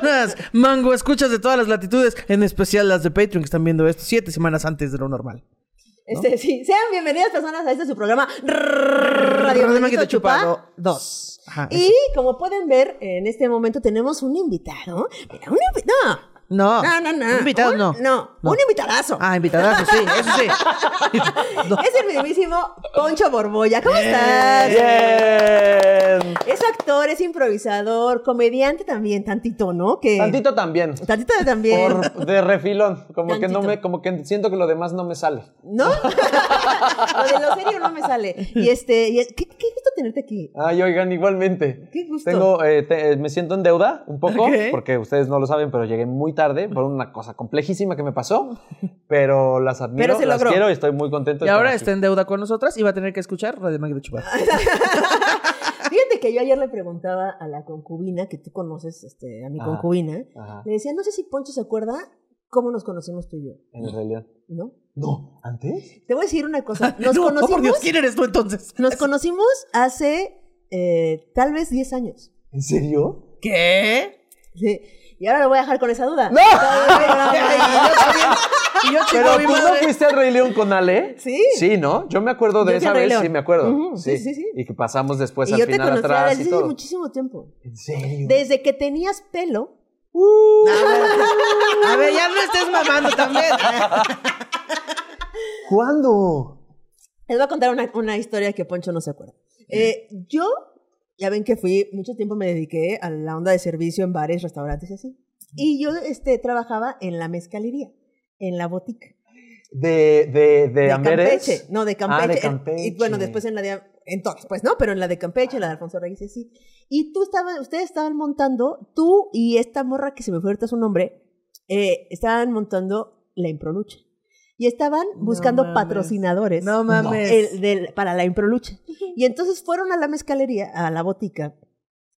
personas, mango, escuchas de todas las latitudes, en especial las de Patreon que están viendo esto siete semanas antes de lo normal. Este, sí, sean bienvenidas personas a este su programa Radio Manguito Chupado Chupado 2. Ajá, Y como pueden ver, en este momento tenemos un invitado. Mira, un invitado. No, No, no, no. Un invitado, Un- no. No, un invitadazo. Ah, invitadazo, sí, eso sí. No. Es el mismísimo Poncho Borbolla. ¿Cómo estás? Bien. Es actor, es improvisador, comediante también, tantito, ¿no? Que... Tantito también. Tantito también. Por, de refilón. Como que no me, como que siento que lo demás no me sale. ¿No? lo de lo serio no me sale. Y este, y- ¿qué, qué gusto tenerte aquí. Ay, oigan, igualmente. Qué gusto. Tengo, eh, te- eh, me siento en deuda un poco, porque ustedes no lo saben, pero llegué muy tarde por una cosa complejísima que me pasó. Pero las admiro, Pero se las logró. quiero y estoy muy contento. Y de estar ahora aquí. está en deuda con nosotras y va a tener que escuchar Radio Manguito Chupado. Fíjate que yo ayer le preguntaba a la concubina, que tú conoces este, a mi Ajá. concubina, Ajá, le decía, no sé si Poncho se acuerda cómo nos conocimos tú y yo, en realidad. ¿no? No, ¿antes? Te voy a decir una cosa. Nos no, oh, conocimos, por Dios, ¿quién eres tú entonces? nos conocimos hace eh, tal vez 10 años. ¿En serio? ¿Qué? Sí. Y ahora lo voy a dejar con esa duda. ¡No! Y yo, chico, Pero tú no fuiste al Rey León con Ale. Sí. Sí, ¿no? Yo me acuerdo de Yo esa vez, sí me acuerdo. Sí, sí, sí, sí. Y que pasamos después y al yo te final conocí atrás desde y todo. muchísimo tiempo. ¿En serio? Desde que tenías pelo. A ver, ya no estés mamando también. ¿Cuándo? Les voy a contar una, una historia que Poncho no se acuerda. Eh, yo, ya ven que fui, mucho tiempo me dediqué a la onda de servicio en bares, restaurantes y así. Y yo este, trabajaba en la mezcalería, en la botica. ¿De, de, de, Amberes? Campeche. No, de Campeche. Ah, de En- Campeche. y bueno, después en la de... En todas, pues, ¿no? Pero en la de Campeche, en la de Alfonso Reyes y así. Y tú estabas, ustedes estaban montando, tú y esta morra que se me fue ahorita su nombre, eh, estaban montando la improlucha. Y estaban buscando patrocinadores No mames. el- del- para la improlucha. Y entonces fueron a la mezcalería, a la botica.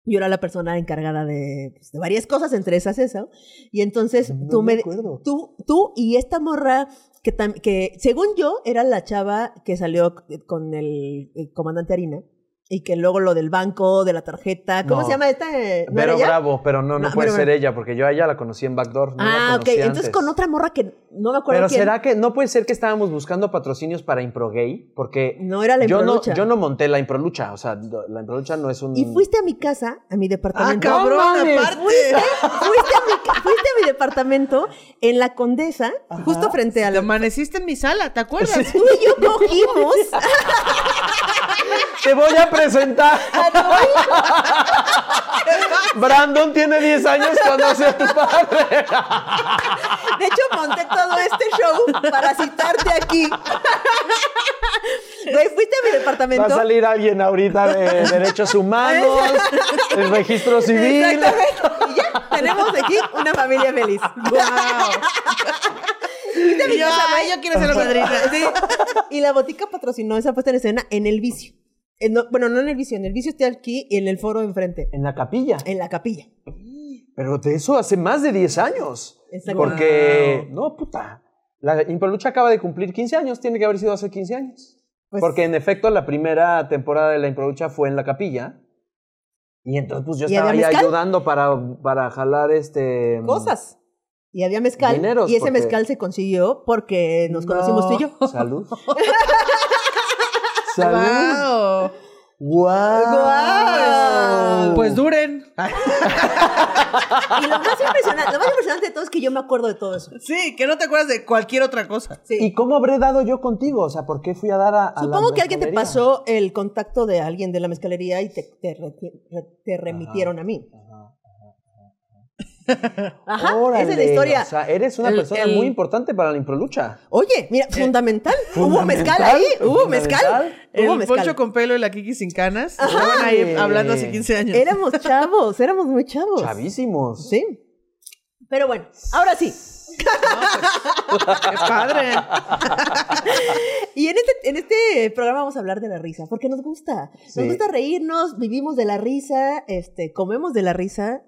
Yo era la persona encargada de, pues, de varias cosas, entre esas eso. Y entonces No tú me me, acuerdo. tú, tú y esta morra que, tam- que según yo era la chava que salió con el, el comandante Harina y que luego lo del banco, de la tarjeta, ¿cómo No. se llama esta? ¿no Vero ella? Bravo, pero no, no, No, puede ser ella, porque yo a ella la conocí en Backdoor. No la ah, ok. Entonces con otra morra que no me acuerdo Pero quién. será que no puede ser que estábamos buscando patrocinios para Improgay, porque No era la yo no, yo no monté la Improlucha, o sea, la Improlucha no es un Y fuiste a mi casa, a mi Ah, departamento. cabrón, mames. aparte. fuiste, fuiste a mi, fuiste a mi departamento en la Condesa, justo frente a Te la... amaneciste en mi sala, ¿te acuerdas? Tú y yo cogimos. Te voy a presentar. Brandon tiene 10 años, conoce a tu padre. De hecho, monté todo este show para citarte aquí. Güey, fuiste a mi Va a departamento. salir alguien ahorita de derechos humanos, el registro civil. Exactamente. Y ya tenemos aquí una familia feliz. Mi Y yo, casa, ay, güey. yo quiero ser la madrina. Sí. Y la botica patrocinó esa puesta en escena en el vicio. En- no- bueno, no en el vicio, en el vicio está aquí y en el foro enfrente, En la capilla. en la capilla. Pero de eso hace más de 10 años. Exacto. Porque, no, puta. La Improlucha acaba de cumplir 15 años, tiene que haber sido hace 15 años. Pues- Porque en efecto la primera temporada de la Improlucha fue en la capilla. Y entonces pues yo ¿Y estaba ahí ayudando para, para jalar este... Cosas. Y había mezcal. Dineros, y ese porque- mezcal se consiguió porque nos conocimos tú y yo. Salud. Salud. Wow. Wow. Pues duren. Y lo más impresionante, lo más impresionante de todo es que yo me acuerdo de todo eso. Sí, que no te acuerdas de cualquier otra cosa. Sí. ¿Y cómo habré dado yo contigo? O sea, ¿por qué fui a dar a, a la Supongo que alguien te pasó el contacto de alguien de la mezcalería y te remitieron a mí. Ajá, Órale, esa es la historia. O sea, eres una El- persona el- muy importante para la Improlucha. Oye, mira, fundamental. Hubo fundamental, mezcal ahí, hubo mezcal. Hubo El mezcal. poncho con pelo y la Kiki sin canas. Estaban ahí hablando hace 15 años. Éramos chavos, éramos muy chavos. Chavísimos. Sí. Pero bueno, ahora sí. Qué padre. Y en este, en este programa vamos a hablar de la risa, porque nos gusta. Nos gusta reírnos, vivimos de la risa, este, comemos de la risa.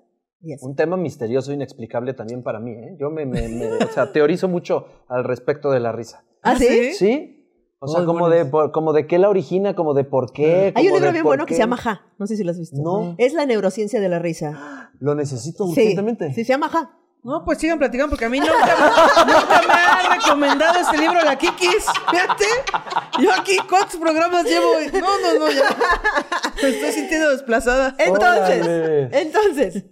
Un tema misterioso, inexplicable también para mí. ¿eh? Yo me, me- me- o sea, teorizo mucho al respecto de la risa. ¿Ah, sí? ¿Sí? O sea, Oh, como de, por- como de qué la origina, como de por qué. Hay un libro bien bueno que se llama Ja. No sé si lo has visto. No. Es la neurociencia de la risa. Lo necesito Sí, urgentemente. sí, se llama Ja. No, pues sigan platicando porque a mí nunca, me- nunca me ha recomendado este libro la Kikis. Fíjate. Yo aquí, ¿cuántos programas llevo? No, no, no, ya. Me estoy sintiendo desplazada. Entonces, Órale. entonces,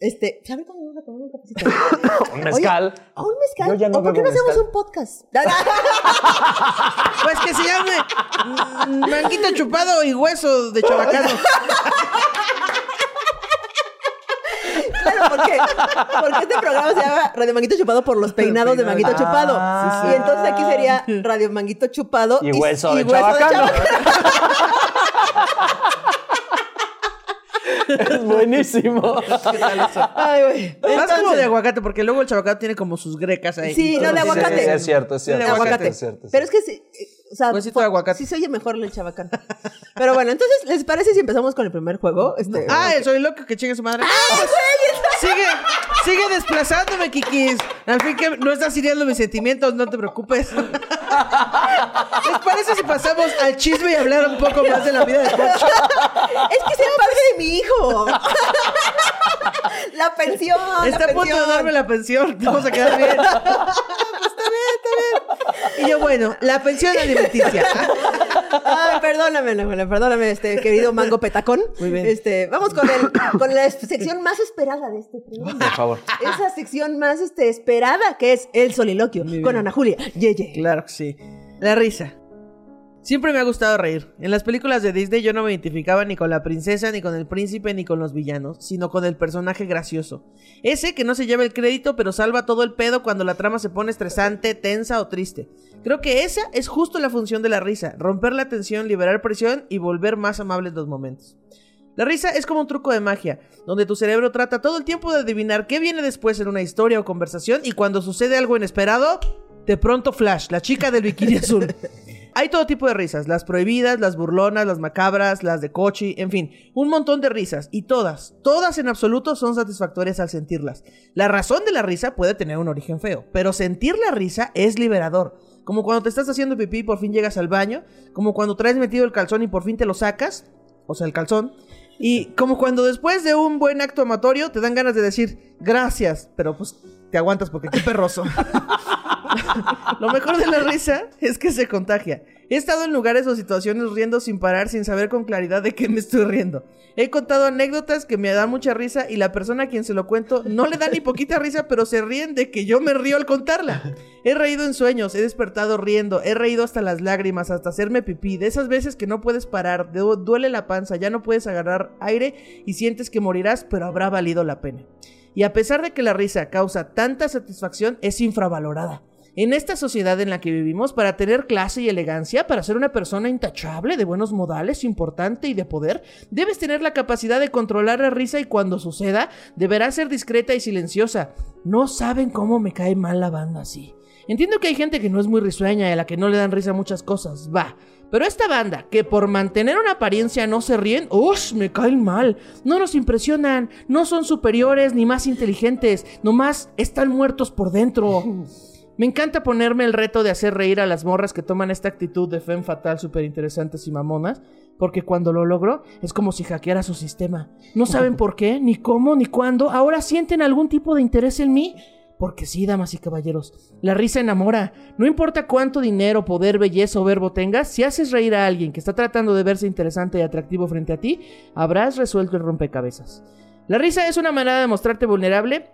este, ¿sabes cuándo vamos a tomar un cafecito? Un mezcal. Oye, ¿A un mezcal? Yo ya no ¿O por qué no hacemos un podcast? Pues que se llame mm, Manguito chupado y hueso de chabacano. Claro, ¿por qué? Porque este programa se llama Radio Manguito Chupado por los peinados de Manguito Ah, Chupado. sí, sí. Y entonces aquí sería Radio Manguito Chupado Y hueso de hueso chabacano. Es buenísimo. Ay, güey. Más como de aguacate, porque luego el chabacano tiene como sus grecas ahí. Sí, no, de aguacate. sí, sí. Es cierto, es cierto. De es aguacate. cierto, es cierto, Pero es que sí, eh, o sea, aguacate. sí se oye mejor el chabacán. Pero bueno, entonces, ¿les parece si empezamos con el primer juego? Este, Ah, el soy loco que chingue su madre. Ah, pues, sigue, sigue desplazándome, Kikis. Al fin que no estás hiriendo mis sentimientos, no te preocupes. ¿Les parece si pasamos al chisme y hablar un poco más de la vida de Poncho? es que es el padre de mi hijo. la pensión. Está la a punto de darme la pensión. Vamos a quedar bien. Está bien, está bien. Y yo, bueno, la pensión alimenticia. Ay, perdóname, perdóname, este querido mango petacón. Muy bien. Este, vamos con el, con la sección más esperada de este programa. Por favor. Esa sección más este, esperada que es el soliloquio con Ana Julia. Yeye. Claro que sí. La risa. Siempre me ha gustado reír. En las películas de Disney yo no me identificaba ni con la princesa, ni con el príncipe, ni con los villanos, sino con el personaje gracioso. Ese que no se lleva el crédito, pero salva todo el pedo cuando la trama se pone estresante, tensa o triste. Creo que esa es justo la función de la risa, romper la tensión, liberar presión y volver más amables los momentos. La risa es como un truco de magia, donde tu cerebro trata todo el tiempo de adivinar qué viene después en una historia o conversación y cuando sucede algo inesperado, de pronto Flash, la chica del bikini azul. Hay todo tipo de risas, las prohibidas, las burlonas, las macabras, las de cochi, en fin, un montón de risas y todas, todas en absoluto son satisfactorias al sentirlas. La razón de la risa puede tener un origen feo, pero sentir la risa es liberador. Como cuando te estás haciendo pipí y por fin llegas al baño, como cuando traes metido el calzón y por fin te lo sacas, o sea, el calzón. Y como cuando después de un buen acto amatorio te dan ganas de decir gracias, pero pues te aguantas porque qué perroso. Lo mejor de la risa es que se contagia. He estado en lugares o situaciones riendo sin parar, sin saber con claridad de qué me estoy riendo. He contado anécdotas que me dan mucha risa y la persona a quien se lo cuento no le da ni poquita risa, pero se ríen de que yo me río al contarla. He reído en sueños, he despertado riendo, he reído hasta las lágrimas, hasta hacerme pipí. De esas veces que no puedes parar, du- duele la panza, ya no puedes agarrar aire y sientes que morirás, pero habrá valido la pena. Y a pesar de que la risa causa tanta satisfacción, es infravalorada. En esta sociedad en la que vivimos, para tener clase y elegancia, para ser una persona intachable, de buenos modales, importante y de poder, debes tener la capacidad de controlar la risa y cuando suceda, deberás ser discreta y silenciosa. No saben cómo me cae mal la banda así. Entiendo que hay gente que no es muy risueña y a la que no le dan risa muchas cosas, va. Pero esta banda, que por mantener una apariencia no se ríen, ¡ush! Me caen mal. No nos impresionan, no son superiores ni más inteligentes, nomás están muertos por dentro. Me encanta ponerme el reto de hacer reír a las morras que toman esta actitud de femme fatal súper interesantes y mamonas, porque cuando lo logro es como si hackeara su sistema. No saben por qué, ni cómo, ni cuándo, ahora sienten algún tipo de interés en mí. Porque sí, damas y caballeros, la risa enamora. No importa cuánto dinero, poder, belleza o verbo tengas, si haces reír a alguien que está tratando de verse interesante y atractivo frente a ti, habrás resuelto el rompecabezas. La risa es una manera de mostrarte vulnerable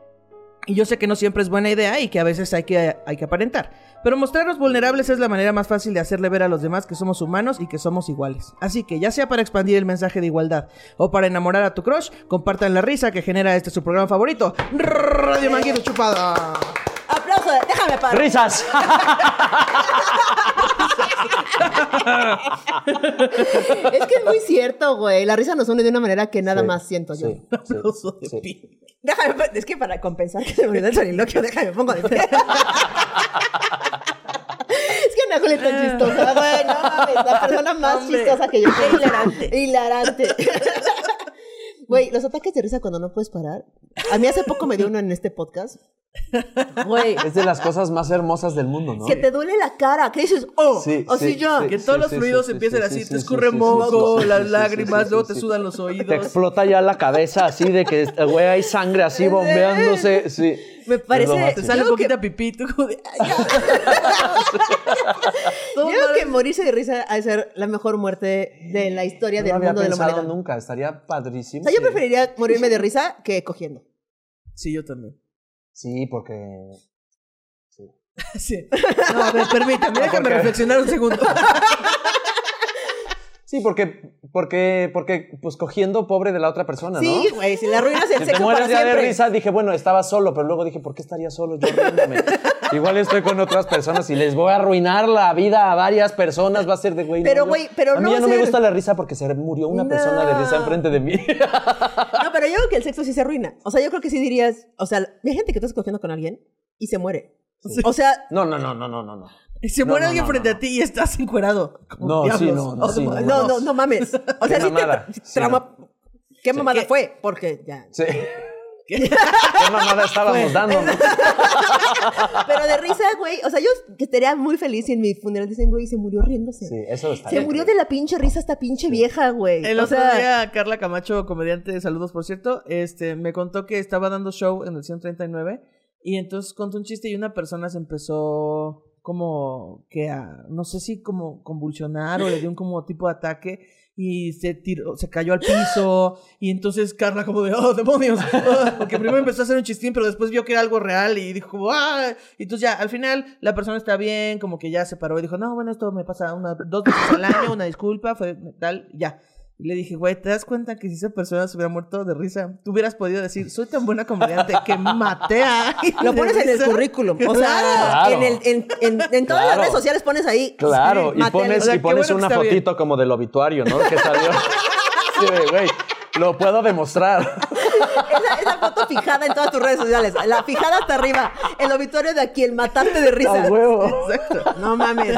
y yo sé que no siempre es buena idea y que a veces hay que, hay que aparentar. Pero mostrarnos vulnerables es la manera más fácil de hacerle ver a los demás que somos humanos y que somos iguales. Así que ya sea para expandir el mensaje de igualdad o para enamorar a tu crush, compartan la risa que genera este su programa favorito, Radio Manguito Chupada. Aplauso, déjame parar. ¡Risas! Es que es muy cierto, güey. La risa nos une de una manera que nada Sí, más siento yo. sí, sí, Aplauso de sí. pie. Déjame, es que para compensar que se me olvidó el soliloquio, déjame pongo de pie. Es que Ana Julia es tan chistosa, güey. No mames, la persona más Hombre, chistosa que yo qué hilarante. Hilarante. Güey, los ataques de risa cuando no puedes parar. A mí hace poco me dio uno en este podcast. Güey, Es de las cosas más hermosas del mundo, ¿no? que te duele la cara, que dices, oh, Sí, así sí, ya. sí. Que todos los fluidos sí, empiecen sí, así, sí, te escurre moco, sí, sí, las lágrimas, sí, luego sí, te sudan los Te oídos. explota ya la cabeza así de que, güey, hay sangre así bombeándose. Sí. Me parece. Te sale un poquito pipí, tú como de, creo que morirse de risa ha de ser la mejor muerte de la historia No del mundo de la humanidad. nunca. Estaría padrísimo. O sea, yo preferiría morirme de risa que cogiendo. Sí, yo también. Sí, porque... sí. Sí. No, a ver, permítame, déjame reflexionar un segundo. Sí, porque, porque, porque, pues cogiendo pobre de la otra persona, ¿no? Sí, güey, si le arruinas el Si te sexo mueres para ya de siempre. risa, dije, bueno, estaba solo, pero luego dije, ¿por qué estaría solo yo riéndome? Igual estoy con otras personas y les voy a arruinar la vida a varias personas, va a ser de güey. no, Pero, güey, pero A mí no ya no a me ser- gusta la risa porque se murió una No. persona de risa enfrente de mí. No, pero yo creo que el sexo sí se arruina. O sea, yo creo que sí dirías, o sea, hay gente que estás cogiendo con alguien y se muere. O sea, No, no, no, no, no, no, no. Y se No, muere no, alguien no, frente no. a ti y estás encuerado. No, sí, no, no, sí, no, no, no, no mames. O sea, Qué sí te Sí, trauma. ¿Qué mamada ¿Qué? fue? Porque ya. Sí. ¿Qué mamada estábamos dando, no? Pero de risa, güey. O sea, yo estaría muy feliz si en mi funeral dicen, güey, se murió riéndose. Sí, eso está Se murió de la pinche risa esta pinche vieja, güey. El o otro sea, día, Carla Camacho, comediante, saludos por cierto, este, me contó que estaba dando show en el 139 y entonces contó un chiste y una persona se empezó como que a, no sé si como convulsionar o le dio un como tipo de ataque y se tiró, se cayó al piso y entonces Carla como de, oh, demonios, ah", porque primero empezó a hacer un chistín pero después vio que era algo real y dijo ah, y entonces ya, al final la persona está bien, como que ya se paró y dijo, no, bueno, esto me pasa una, dos veces al año, una disculpa, fue tal, ya. Y le dije, güey, ¿te das cuenta que si esa persona se hubiera muerto de risa, tú hubieras podido decir, soy tan buena comediante que maté a... lo pones en el risa"? currículum. O sea, Claro. en, el, en, en, en todas Claro. las redes sociales pones ahí. Claro, sí, y pones, alguien. O sea, y pones bueno una bien. fotito como del obituario, ¿no? Que salió. Sí, güey, lo puedo demostrar. Esa, esa foto fijada en todas tus redes sociales. La fijada hasta arriba. El obituario de aquí, el mataste de risa. A huevo. Exacto. No mames.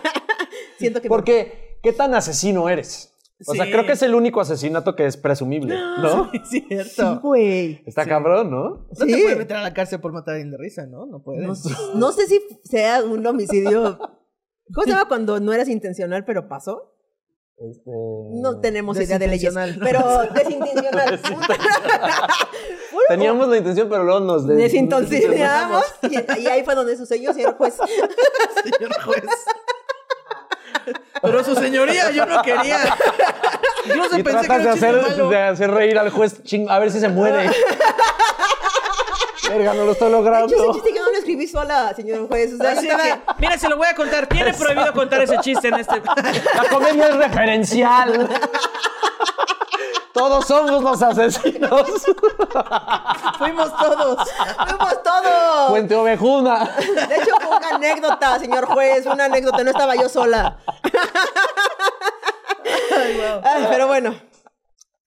Siento que. Porque, ¿qué tan asesino eres? O sea, Sí. creo que es el único asesinato que es presumible, ¿no? Es Sí, cierto. güey. Está cabrón, ¿no? No te Sí. puedes meter a la cárcel por matar a alguien de risa, ¿no? No puedes. No, no sé si sea un homicidio. ¿Cómo se llama cuando no eras intencional, pero pasó? Este... No tenemos idea de leyes. Pero desintencional. Teníamos la intención, pero luego nos des- Desintencionamos. Y, y ahí fue donde sucedió, señor juez. señor juez. Pero su señoría, yo no quería. Incluso Y pensé que tratas de un chiste hacer, malo. de hacer reír al juez, ching, a ver si se muere. Verga, no lo estoy De logrando. hecho, ese chiste yo no lo escribí sola, señor juez. O sea, yo que, mira, se lo voy a contar. Tiene prohibido contar ese chiste en este. La comedia es referencial. Todos somos los asesinos. Fuimos todos. ¡Fuimos todos! Puente Ovejuna. De hecho, anécdota, señor juez. Una anécdota. No estaba yo sola. Ay, pero bueno.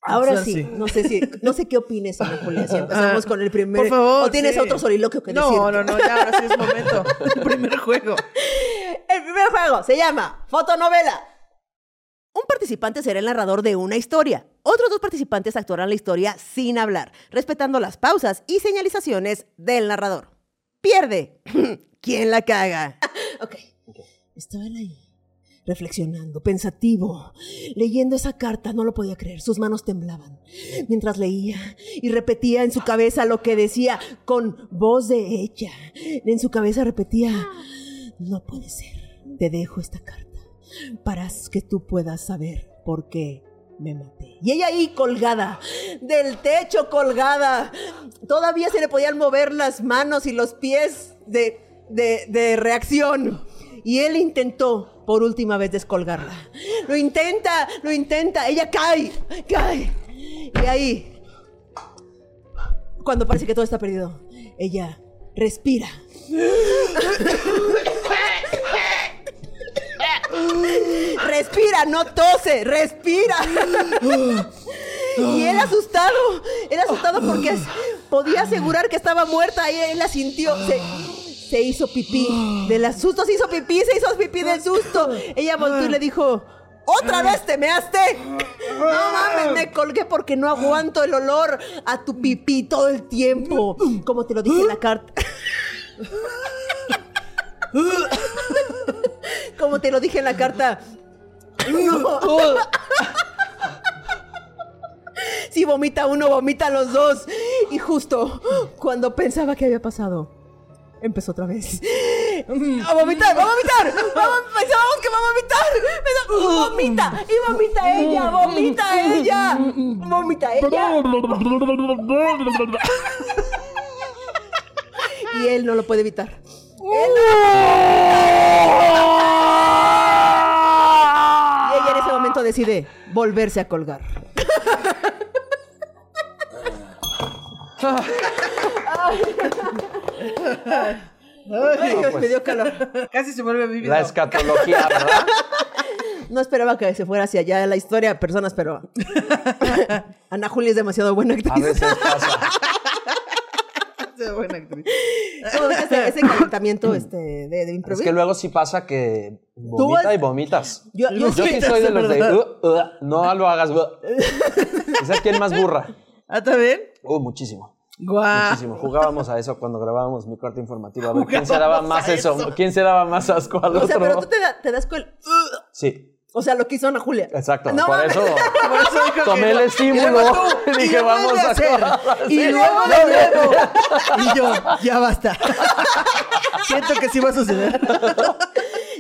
Ahora sí, sí. no sé si, no sé qué opines, señor Julia, si empezamos Ah, con el primer. Por favor. ¿O tienes sí. otro soliloquio que no, decir? No, no, ya, ahora sí es momento. El primer juego. El primer juego se llama Fotonovela. Un participante será el narrador de una historia. Otros dos participantes actuarán la historia sin hablar, respetando las pausas y señalizaciones del narrador. Pierde. ¿Quién la caga? ok. Estaban ahí, reflexionando, pensativo, leyendo esa carta, no lo podía creer, sus manos temblaban, mientras leía y repetía en su cabeza lo que decía con voz de ella. En su cabeza repetía, no puede ser, te dejo esta carta para que tú puedas saber por qué me maté. Y ella ahí colgada, del techo colgada, todavía se le podían mover las manos y los pies de, de, de reacción. Y él intentó por última vez descolgarla. Lo intenta, lo intenta, ella cae, cae. Y ahí, cuando parece que todo está perdido, ella respira. Respira, no tose, respira. Y él asustado, él asustado porque podía asegurar que estaba muerta y él la sintió. Se, se hizo pipí. Del susto se hizo pipí, se hizo pipí del susto. Ella volvió y le dijo, ¿Otra vez te measte? No mames, me colgué porque no aguanto el olor a tu pipí todo el tiempo. Como te lo dije en la carta. Como te lo dije en la carta. Si vomita uno, vomita los dos. Y justo cuando pensaba que había pasado, empezó otra vez. ¡A vomitar! ¡Va a vomitar! ¡Pensábamos que va a vomitar! ¡Vomita! ¡Y vomita ella! ¡Vomita ella! ¡Vomita ella! Y él no lo puede evitar. Él Y ella en ese momento decide volverse a colgar. Ay, Dios, me dio calor. Casi se vuelve vívido. La escatología, ¿verdad? No esperaba que se fuera hacia allá la historia de personas, pero Ana Julia es demasiado buena A actriz. veces pasa. Buena actriz. Todo ese, ese calentamiento este, de, de Es improviso. que luego sí pasa que vomita has- y vomitas. Yo- yo Yo sí- soy de los de. "Uh, uh", no lo hagas. uh". ¿Sabes quién más burra? ¿Ah, también? Uh, muchísimo. Guau. Muchísimo. Jugábamos a eso cuando grabábamos mi cuarto informativo. A ver quién se daba más a eso. eso. ¿Quién se daba más asco al O sea, otro? pero tú te, da- te das cuenta. Sí, O sea, lo que hizo Ana Julia. exacto. No Por eso Por eso dijo tomé que- el estímulo. tú, Y y dije, vamos a hacer. Y luego No. Y yo, ya basta. Siento que sí va a suceder.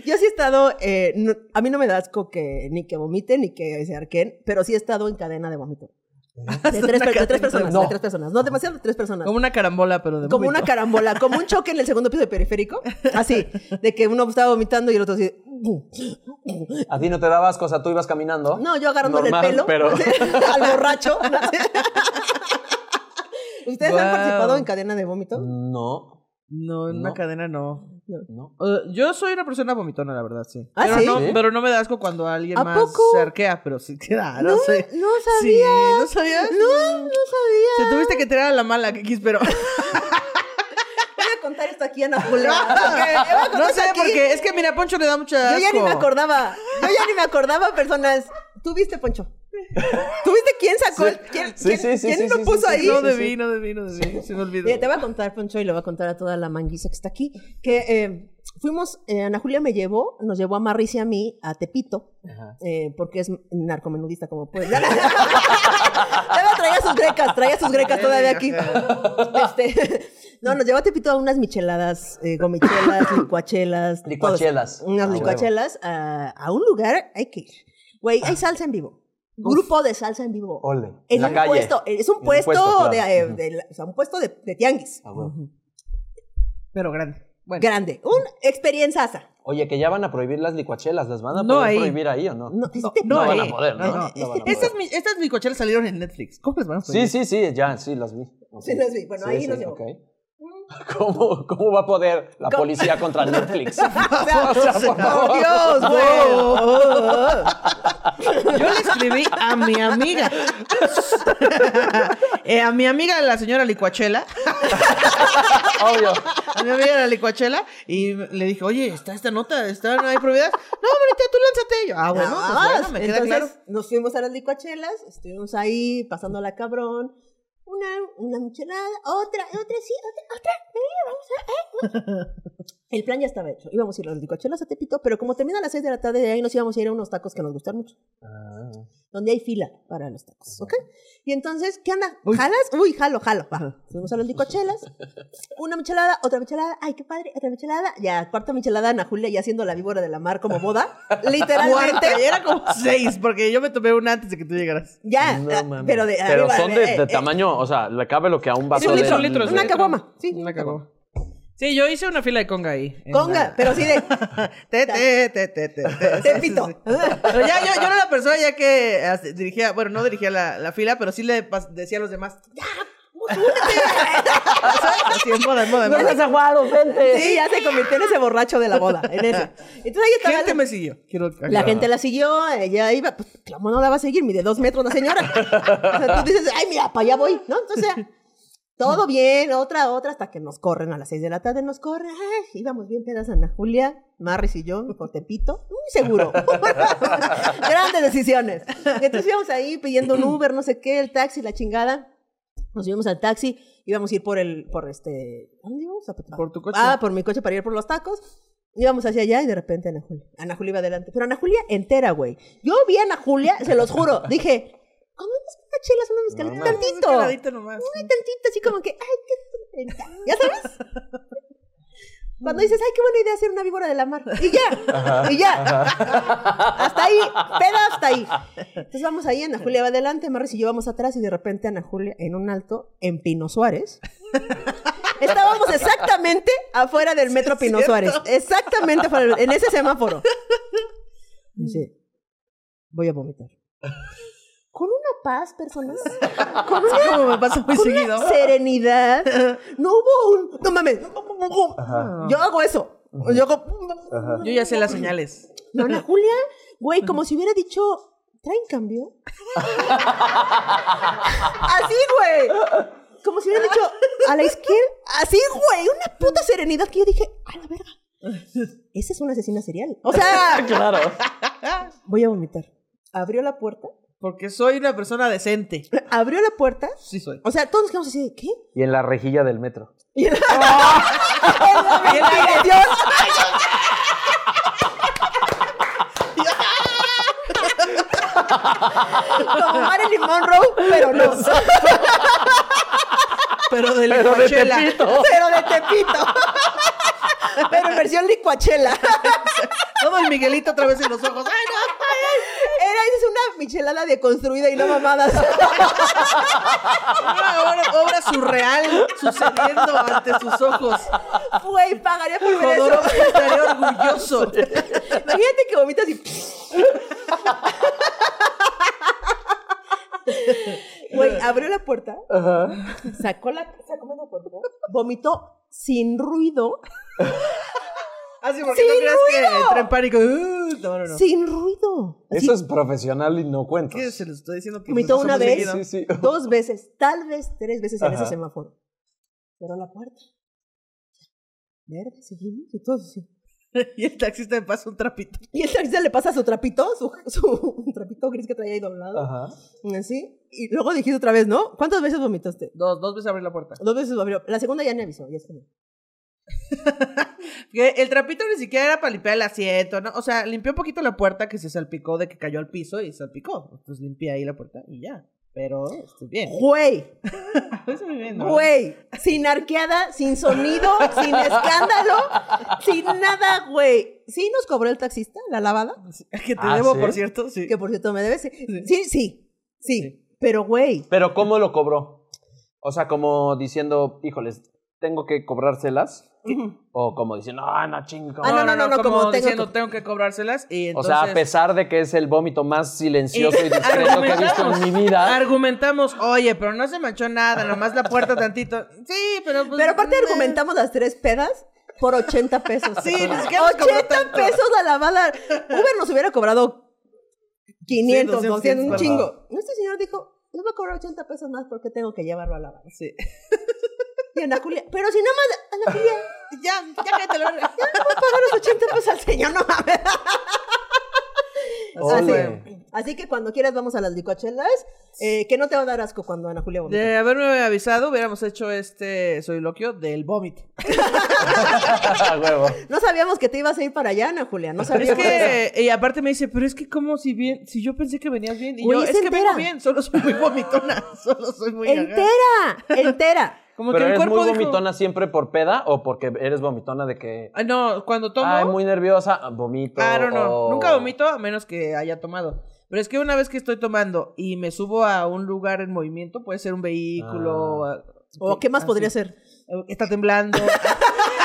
Yo sí he estado. eh, no- a mí no me da asco que ni que vomiten ni que se arquen, pero sí he estado en cadena de vómito. De tres, per- de tres personas, No. de tres personas. No, demasiado de tres personas. Como una carambola, pero de Como una carambola, como un choque en el segundo piso de periférico. Así, de que uno estaba vomitando y el otro así. A ti no te dabas cosa, tú ibas caminando. No, yo agarrándole Normal, el pelo Pero al borracho. ¿Ustedes han participado en cadena de vómito? no, No, en una cadena no. No. Uh, yo soy una persona vomitona, la verdad, sí. ¿Ah, pero, sí? No, ¿Sí? pero no me da asco cuando alguien ¿A más poco? se arquea, pero sí, claro, No, sí. no Sí, sabía. ¿no sabías? No, no sabía. Se tuviste que tirar a la mala, Kikis, pero... Voy a contar esto aquí, Ana Julia. no esto sé, aquí. porque es que mira, Poncho le da mucha Yo ya ni me acordaba. Yo ya ni me acordaba, personas. ¿Tú viste, Poncho? ¿Tú viste quién sacó? el- ¿Quién, Sí, quién- sí, sí, quién sí, lo puso sí, ahí? No debí, no debí, no debí. Se me olvidó. Mira, te voy a contar, Poncho, y le voy a contar a toda la manguisa que está aquí, que eh, fuimos, eh, Ana Julia me llevó, nos llevó a Marris y a mí a Tepito, eh, porque es narcomenudista como puede. Ya, traía sus grecas, traía sus grecas todavía aquí. Este, no, nos llevó a Tepito a unas micheladas, eh, gomichelas, licuachelas. Licuachelas. Unas Ah, licuachelas a, a un lugar, hay que ir. Güey, hay salsa en vivo. Grupo de salsa en vivo. Ole. En la un calle. puesto, es un puesto, puesto, de, claro. eh, de o sea, un puesto de, de tianguis. Ah, bueno. Pero grande. Bueno. Grande. Una experiencia. Oye, que ya van a prohibir las licuachelas. ¿Las van a No poder ahí. prohibir ahí o no? No, No, No van a poder, ¿no? Estas, micochelas salieron en Netflix. ¿Cómo les van a Sí, prohibir? sí, sí, ya, sí, las vi. Sí, las vi. Bueno, ahí nos llevó. ok. ¿Cómo, ¿Cómo va a poder la ¿Cómo? policía contra Netflix? O sea, O sea, por por favor. Dios, güey. Yo le escribí a mi amiga. Eh, a mi amiga, la señora Licuachela. Obvio. A mi amiga la licuachela. Y le dije, oye, está esta nota, están ahí prohibidas. No, bonita, tú lánzate. Yo, ah, bueno, Nada pues bueno, me queda Entonces, claro. nos fuimos a las licuachelas, estuvimos ahí pasándola cabrón. Una, una michelada, otra, otra, sí, otra, otra. eh, vamos a, eh. El plan ya estaba hecho. Íbamos a ir a las licuachelas a Tepito, pero como termina a las 6 de la tarde, de ahí nos íbamos a ir a unos tacos que nos gustan mucho. Ah, donde hay fila para los tacos, ¿ok? Y entonces, ¿qué onda? Uy. ¿Jalas? Uy, jalo, jalo. Va. Fuimos a las licuachelas. Una michelada, otra michelada. Ay, qué padre, otra michelada. Ya, cuarta michelada, Ana Julia ya haciendo la víbora de la mar como boda. Literalmente. Era como seis, porque yo me tomé una antes de que tú llegaras. Ya, no mames. pero de Pero arriba, son de, eh, de eh, tamaño, o sea, le cabe lo que a un vaso un de... litro, un litro, una caguama. Sí, Una cagó. Sí, yo hice una fila de conga ahí. Conga, la- pero sí de Te, te, te, te, te, te. Tepito. Pero ya, yo, yo era la persona ya que dirigía, bueno, no dirigía la, la fila, pero sí le pas- decía a los demás, ya. Así en moda, en moda, en ¡No moda. seas aguado, vente! Sí, ya se convirtió en ese borracho de la boda, en ese. Entonces ahí estaba Gente me siguió. Quiero La gente la siguió, ella iba, pues, ¿cómo no la va a seguir? Mide dos metros la señora. O sea, tú dices, ay, mira, para allá voy, ¿no? Entonces, todo bien, otra, otra, hasta que nos corren a las seis de la tarde, nos corren. Ay, íbamos bien pedas Ana Julia, Marris y yo, por Tepito. Muy seguro. Gracias decisiones. Entonces íbamos ahí pidiendo un Uber, no sé qué, el taxi, la chingada. Nos subimos al taxi, íbamos a ir por el, por este, ¿dónde íbamos? A- Por tu coche. Ah, por mi coche para ir por los tacos. Íbamos hacia allá y de repente Ana Julia. Ana Julia iba adelante. Pero Ana Julia entera, güey. Yo vi a Ana Julia, se los juro. Dije, ¿cómo es una chelas, una mezcalita? No, tantito. Un caladito nomás. Muy tantito, así como que, ay, qué. ¿Ya sabes? Cuando dices, ay, qué buena idea hacer una víbora de la mar. Y ya, y ya. Hasta ahí, peda hasta ahí. Entonces vamos ahí, Ana Julia va adelante, Marris y yo vamos atrás y de repente Ana Julia en un alto en Pino Suárez. Estábamos exactamente afuera del metro Pino Suárez. Exactamente afuera, en ese semáforo. Dice, voy a vomitar. Con una paz, personas. Con una Como me pasa muy con seguido. una serenidad. No hubo un. No mames. Yo hago eso. Yo hago. Yo ya sé las señales. No, Ana Julia, güey, como si hubiera dicho. ¿Traen cambio? Así, güey. Como si hubiera dicho a la izquierda. Así, güey. Una puta serenidad que yo dije, a la verga. Esa es una asesina serial. O sea, Claro. voy a vomitar. Abrió la puerta. Porque soy una persona decente. Abrió la puerta. Sí soy. O sea, todos nos quedamos así de, ¿qué? Y en la rejilla del metro. Y en la, en la ventilación. Como Marilyn Monroe, pero no. Pero del Pero de. Tepito. Pero de Tepito. Pero en versión licuachela. Todo el Miguelito otra vez en los ojos. ¡Ay, no! Era esa es una michelada deconstruida y no mamadas. Una obra, obra surreal sucediendo ante sus ojos. Güey, pagaría por ver eso. Estaría orgulloso. Imagínate que vomitas y. Güey, abrió la puerta, sacó la, sacó la puerta, vomitó sin ruido, Así porque ¡Sin no creas que ruido! entré en pánico. Uh, no, no, no. sin ruido. Así, Eso es profesional y no cuentos. ¿Qué se les estoy diciendo que Vomitó una vez. Sí, sí. dos veces, tal vez tres veces en Ajá. ese semáforo. Cerró la puerta. Verde, seguimos y todo así. Y el taxista me pasa un trapito. Y el taxista le pasa su trapito, su, su un trapito gris que traía ahí doblado. Ajá. Así. Y luego dijiste otra vez, ¿no? ¿Cuántas veces vomitaste? Dos, dos veces abrí la puerta. Dos veces abrió. La segunda ya me avisó. Ya está bien. Que el trapito ni siquiera era para limpiar el asiento, ¿no? O sea, limpió un poquito la puerta que se salpicó de que cayó al piso y salpicó. Entonces limpié ahí la puerta y ya. Pero estoy bien. Güey, Estoy bien, ¿no? güey. Sin arqueada, sin sonido, sin escándalo, sin nada, güey. ¿Sí nos cobró el taxista la lavada? Que te Ah, debo, ¿sí? por cierto, sí. Que por cierto me debes. Sí, Sí. sí, sí. sí. Sí. Pero, güey. Pero ¿cómo lo cobró? O sea, como diciendo, híjoles, tengo que cobrárselas. O como diciendo, ah, no, chingo. Ah, no, no, no, no, como, como tengo diciendo, que- tengo que cobrárselas y O entonces... sea, a pesar de que es el vómito más silencioso y, discreto que he visto en mi vida. Argumentamos, oye, pero no se manchó nada, nomás la puerta tantito. Sí, pero pues... Pero aparte eh, argumentamos las tres pedas por 80 pesos. Sí, ni siquiera nos cobró 80 tanto. pesos la lavada. Uber nos hubiera cobrado 500, Sí, 200, 200, un chingo. Este señor dijo, les voy a cobrar 80 pesos más porque tengo que llevarlo a lavar. Sí. Y Ana Julia, pero si nada más, Ana Julia, Ya, ya cállate la verga. ya no voy a pagar los 80 pesos al señor, no mames. Así. Así que cuando quieras vamos a las licuachelas, eh, que no te va a dar asco cuando Ana Julia vomita. De haberme avisado, hubiéramos hecho este soliloquio del vómito. A huevo. No sabíamos que te ibas a ir para allá, Ana Julia, no Es sabíamos eso. que, y aparte me dice, pero es que como si bien, si yo pensé que venías bien, y yo, es es que vengo bien, solo soy muy vomitona, solo soy muy gaga". Entera, entera. Como ¿Pero que el eres muy dijo, vomitona siempre por peda o porque eres vomitona de que... "Ah, no, cuando tomo, Ay, muy nerviosa, vomito. claro, no, o- nunca vomito a menos que haya tomado. Pero es que una vez que estoy tomando y me subo a un lugar en movimiento, puede ser un vehículo. Ah. ¿O qué más así. podría ser? Eh, Está temblando.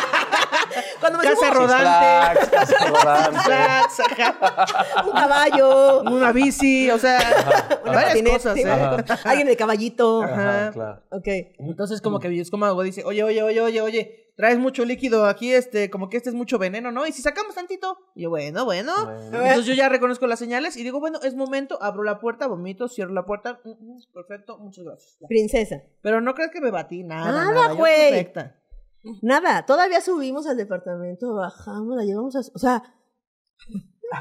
Cuando me Casa subo rodante. Flags, casa rodante. Flags, ajá, un caballo, una bici, o sea, una varias patineta, cosas, ¿eh? Ajá. alguien de caballito. Ajá. Ajá, claro. Ok. Entonces, como que mi estómago dice, oye, oye, oye, oye, oye, traes mucho líquido aquí, este, como que este es mucho veneno, ¿no? Y si sacamos tantito, y yo, bueno, bueno. Bueno. Entonces yo ya reconozco las señales y digo, bueno, es momento, abro la puerta, vomito, cierro la puerta, mm, mm, perfecto, muchas gracias. Ya. Princesa. Pero no crees que me batí, nada, Nada, güey. perfecta. Nada, todavía subimos al departamento, bajamos, la llevamos a... O sea,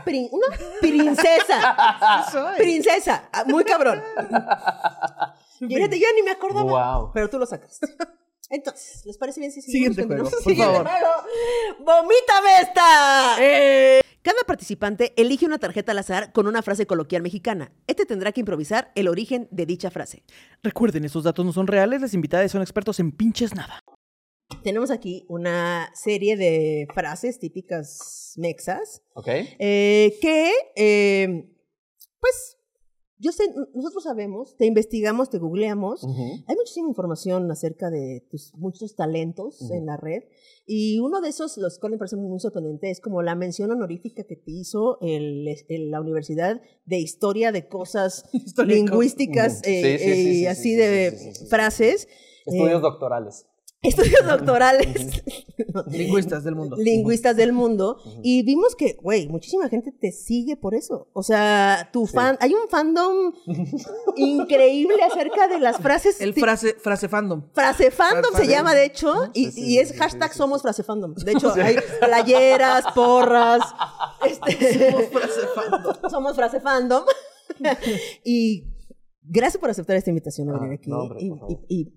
prin- una princesa. princesa. Ah, Muy cabrón. Fíjate, yo ni me acordaba. Wow. Pero tú lo sacaste. Entonces, ¿les parece bien si Siguiente seguimos? juego, Continuamos? por Siguiente favor. juego. ¡Vomítame esta! Eh, Cada participante elige una tarjeta al azar con una frase coloquial mexicana. Este tendrá que improvisar el origen de dicha frase. Recuerden, estos datos no son reales, las invitadas son expertos en pinches nada. Tenemos aquí una serie de frases típicas mexas ¿Ok? eh, que, eh, pues, yo sé, nosotros sabemos, te investigamos, te googleamos. Ujú. Hay muchísima información acerca de tus muchos talentos Ujú. en la red y uno de esos, los cuales me parece muy sorprendente, es como la mención honorífica que te hizo el- el- la Universidad de Historia de Cosas Histórico. Lingüísticas Ujú. Sí, eh, sí, sí, sí, sí, así sí, de frases. Estudios eh, doctorales. Estudios doctorales. Lingüistas del mundo. lingüistas del mundo y vimos que, güey, muchísima gente te sigue por eso. O sea, tu Sí. fan, hay un fandom increíble acerca de las frases. El frase, frase fandom. frase fandom se llama, de hecho, y, es hashtag somos frase fandom. De hecho, hay playeras, porras, este, Frase fandom. somos frase fandom. y gracias por aceptar esta invitación Ah, venir aquí. no, hombre, y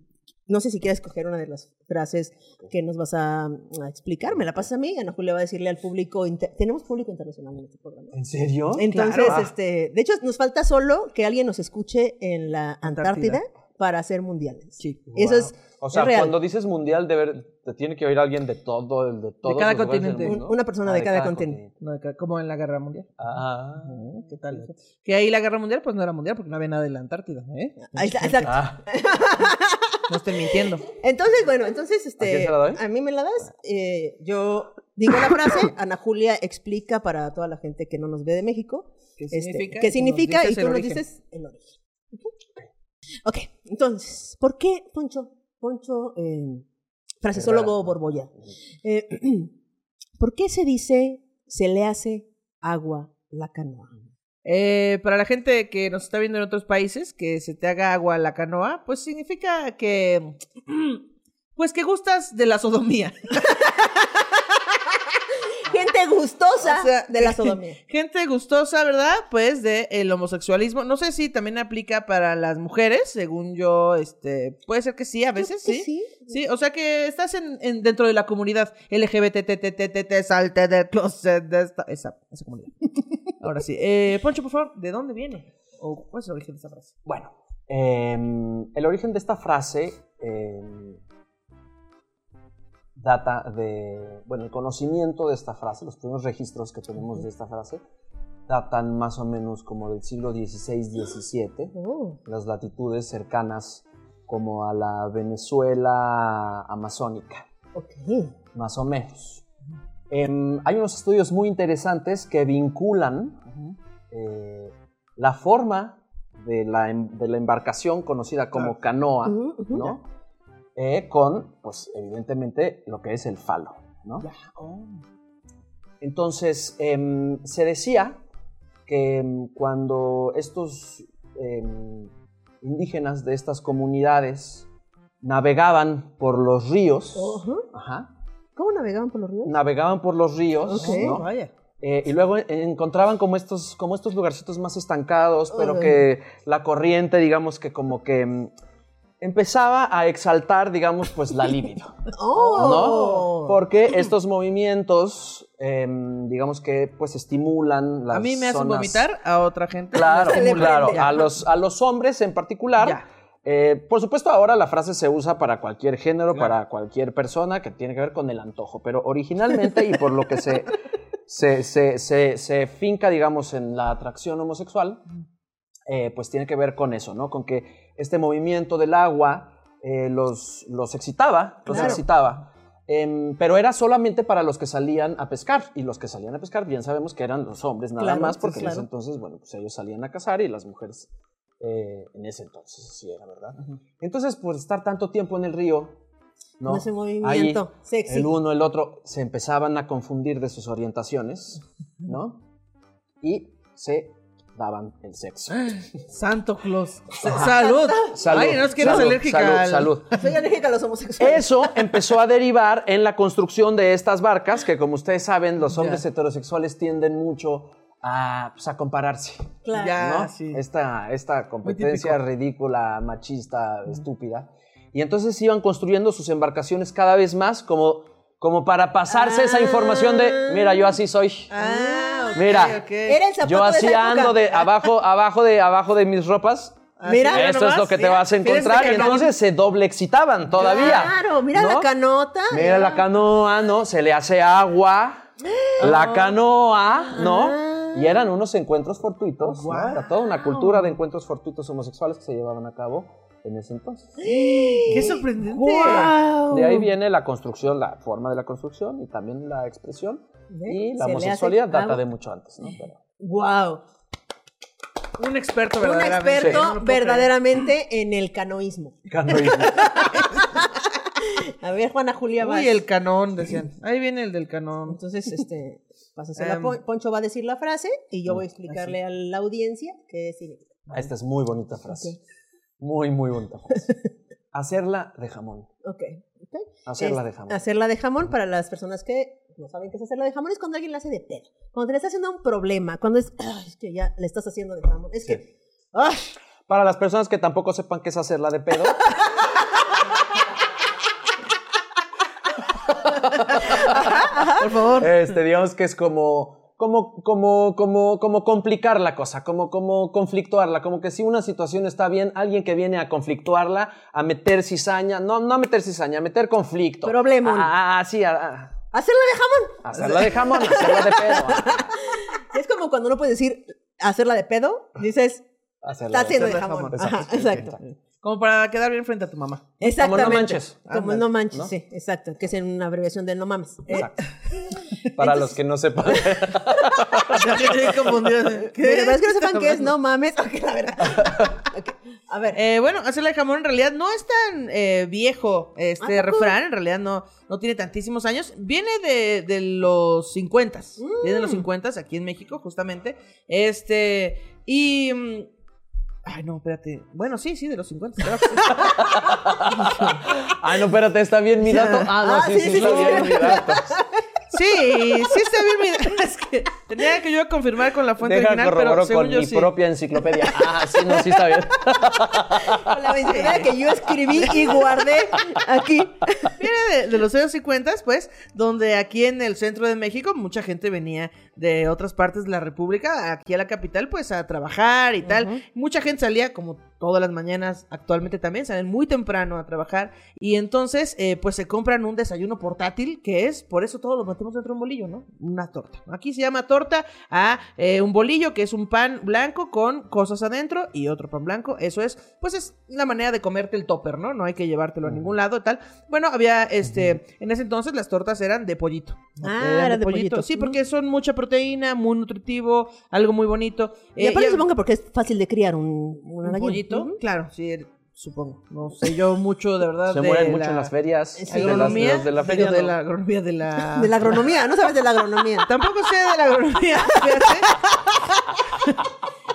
no sé si quieres escoger una de las frases que nos vas a, a explicar. Me la pasas a mí. Ana Julia va a decirle al público. inter- Tenemos público internacional en este programa. ¿En serio? Entonces, Claro. este, de hecho, nos falta solo que alguien nos escuche en la Antártida, Antártida. para hacer mundiales. Sí. Eso es, O sea, es cuando dices mundial, de ver, te tiene que oír alguien de todo, el de todos cada los lugares del continente. mundo. Una persona Ah, de cada continente. No, como en la Guerra Mundial. Ah. Ah, ¿Qué tal? eso? Que ahí la Guerra Mundial, pues no era mundial porque no había nada de la Antártida, ¿eh? Ahí está, exacto. Ah. No estén mintiendo. Entonces, bueno, entonces, este, ¿A la mí me la das. eh, yo digo la frase, Ana Julia explica para toda la gente que no nos ve de México ¿Qué este, significa? qué significa y dices tú nos dices el origen. ¿Ok? Ok, entonces, ¿por qué Poncho, Poncho, eh, frasesólogo Borbolla? Eh, ¿Por qué se dice se le hace agua la canoa? Eh, para la gente que nos está viendo en otros países, que se te haga agua la canoa, pues significa que. Pues que gustas de la sodomía. Gente gustosa O sea, de la sodomía. Gente gustosa, ¿verdad? Pues de el homosexualismo. No sé si también aplica para las mujeres, según yo, este, puede ser que sí, a veces sí. sí. Sí, o sea que estás en, en- dentro de la comunidad LGBTTTTT, salte del closet de esta, esa, esa comunidad. Ahora sí. Eh, Poncho, por favor, ¿de dónde viene? ¿O cuál es el origen de esa frase? Bueno, em, el origen de esta frase em, data de, bueno, el conocimiento de esta frase, los primeros registros que tenemos de esta frase, datan más o menos como del siglo XVI-XVII, Oh, las latitudes cercanas como a la Venezuela amazónica, ok. más o menos. Em, hay unos estudios muy interesantes que vinculan eh, la forma de la, em- de la embarcación conocida como canoa. ¿no? Eh, con, pues, evidentemente, lo que es el falo, ¿no? Entonces, em, se decía que em, cuando estos em, indígenas de estas comunidades navegaban por los ríos, ajá, ¿Cómo navegaban por los ríos? navegaban por los ríos. ¿no? Vaya. Eh, y luego en- encontraban como estos, como estos lugarcitos más estancados, pero que la corriente, digamos que como que empezaba a exaltar, digamos, pues la libido, ¡Oh! ¿no? Porque estos movimientos, em, digamos que pues estimulan las A mí me hacen zonas- vomitar, a otra gente. Claro, Se le claro. A los, a los hombres en particular. Ya. eh, por supuesto, ahora la frase se usa para cualquier género, Claro. para cualquier persona que tiene que ver con el antojo. Pero originalmente, y por lo que se, se, se- se- se finca, digamos, en la atracción homosexual, eh, pues tiene que ver con eso, ¿no? Con que este movimiento del agua eh, los, los excitaba, los Claro. excitaba. Em, pero era solamente para los que salían a pescar. Y los que salían a pescar, bien sabemos que eran los hombres nada Claro, más, sí, porque en ese entonces, bueno, pues ellos salían a cazar y las mujeres eh, en ese entonces así era, ¿verdad? Entonces, por estar tanto tiempo en el río, ¿no? Ese movimiento sexy. El uno, el otro, se empezaban a confundir de sus orientaciones, ¿no? Y se daban el sexo. Santo Claus. Sa- Salud. Salud, Ay, no es que eres alérgica salud, al- salud. Soy alérgica a los homosexuales. Eso empezó a derivar en la construcción de estas barcas, que como ustedes saben, los hombres heterosexuales tienden mucho a, pues, a compararse. Claro. Ya. ¿no? Ah, sí. Esta, esta competencia ridícula, machista, estúpida. Y entonces iban construyendo sus embarcaciones cada vez más como, como para pasarse esa información de, mira, yo así soy. Ah, ok, Mira. ok. Era el zapato Yo de así época. ando de abajo, abajo de, abajo de mis ropas. Mira, mira Esto es nomás, lo que te mira, vas a encontrar. Y entonces se doble excitaban todavía. Claro, mira ¿no? la canota. Mira la canoa, ¿no? Se le hace agua. La canoa, ¿no? Ah. Y eran unos encuentros fortuitos. ¿no? Guau. Era toda una cultura de encuentros fortuitos homosexuales que se llevaban a cabo en ese entonces. Qué sorprendente. ¡Guau! De ahí viene la construcción, la forma de la construcción y también la expresión. La homosexualidad hace data de mucho antes, ¿no? Pero- ¡Wow! Un experto Un verdaderamente. experto puedo creer. verdaderamente en el canoísmo. Canoísmo. A ver, Juana Julia. Uy, el canón, decían. Ahí viene el del canón. Entonces, este. Em, Pon- Poncho va a decir la frase y yo voy a explicarle a la audiencia qué significa. Esta es muy bonita frase. Muy, muy bonita frase. Hacerla de jamón. Ok. ok. Hacerla Es- de jamón. Hacerla de jamón para las personas que no saben qué es hacerla de jamón es cuando alguien la hace de pedo. Cuando te le está haciendo un problema, cuando es, "Ay, es que ya le estás haciendo de jamón. Es que, ¡ay! Para las personas que tampoco sepan qué es hacerla de pedo, Por favor. este, digamos que es como, como, como, como, como complicar la cosa, como, como conflictuarla, como que si una situación está bien, alguien que viene a conflictuarla, a meter cizaña, no, no a meter cizaña, a meter conflicto. Problemón. Ah, ah, sí, a, a- ¡Hacerla de jamón! hacerla de jamón, hacerla de pedo. Es como cuando no puedes decir hacerla de pedo, dices, hacerla está haciendo de hacerla de jamón. jamón. Ajá, exacto. Como para quedar bien frente a tu mamá. Exactamente. Como no manches. Como no manches, ¿no? sí, exacto. Que es en una abreviación de no mames. Eh, Exacto. Para los que no sepan. Ya quedé confundido. Pero ¿Qué? para los que no sepan ¿Qué es no mames. Ok, la verdad. Ok, A ver. Eh, bueno, hacerla de jamón en realidad no es tan eh, viejo este refrán, en realidad no, no tiene tantísimos años. Viene de, de los 50, viene de los 50 aquí en México, justamente. Este, y... mm, Ay, no, espérate. Bueno, sí, sí, de los 50. claro. Ay, no, espérate, está bien mi dato. Ah, no, Ah, sí, sí, sí, sí, está sí. bien mi dato. Sí, sí está bien. Mira, es que tenía que yo confirmar con la fuente Deja original, pero según con yo mi sí. propia enciclopedia. Ah, sí, no, sí está bien. Con la enciclopedia que yo escribí y guardé aquí. Viene de, de los años 50, pues, donde aquí en el centro de México mucha gente venía de otras partes de la República, aquí a la capital, pues, a trabajar y tal. Mucha gente salía, como todas las mañanas, actualmente también, salen muy temprano a trabajar. Y entonces, eh, pues, se compran un desayuno portátil, que es, por eso todos lo metemos dentro de un bolillo, ¿no? Una torta. Aquí se llama torta a eh, un bolillo, que es un pan blanco con cosas adentro y otro pan blanco. Eso es, pues, es la manera de comerte el topper, ¿no? No hay que llevártelo a ningún lado, tal. Bueno, había, este, en ese entonces las tortas eran de pollito. Ah, eran de pollito. Sí, porque son mucha proteína, muy nutritivo, algo muy bonito. Y Eh, aparte y- supongo que porque es fácil de criar un, una un pollito, claro, sí, supongo. No sé yo mucho, de verdad, Se de mueren la mucho en las ferias. Sí. de las- de agronomía, las de la feria. de la agronomía de la... De la agronomía, no sabes de la agronomía. Tampoco sé de la agronomía, fíjate.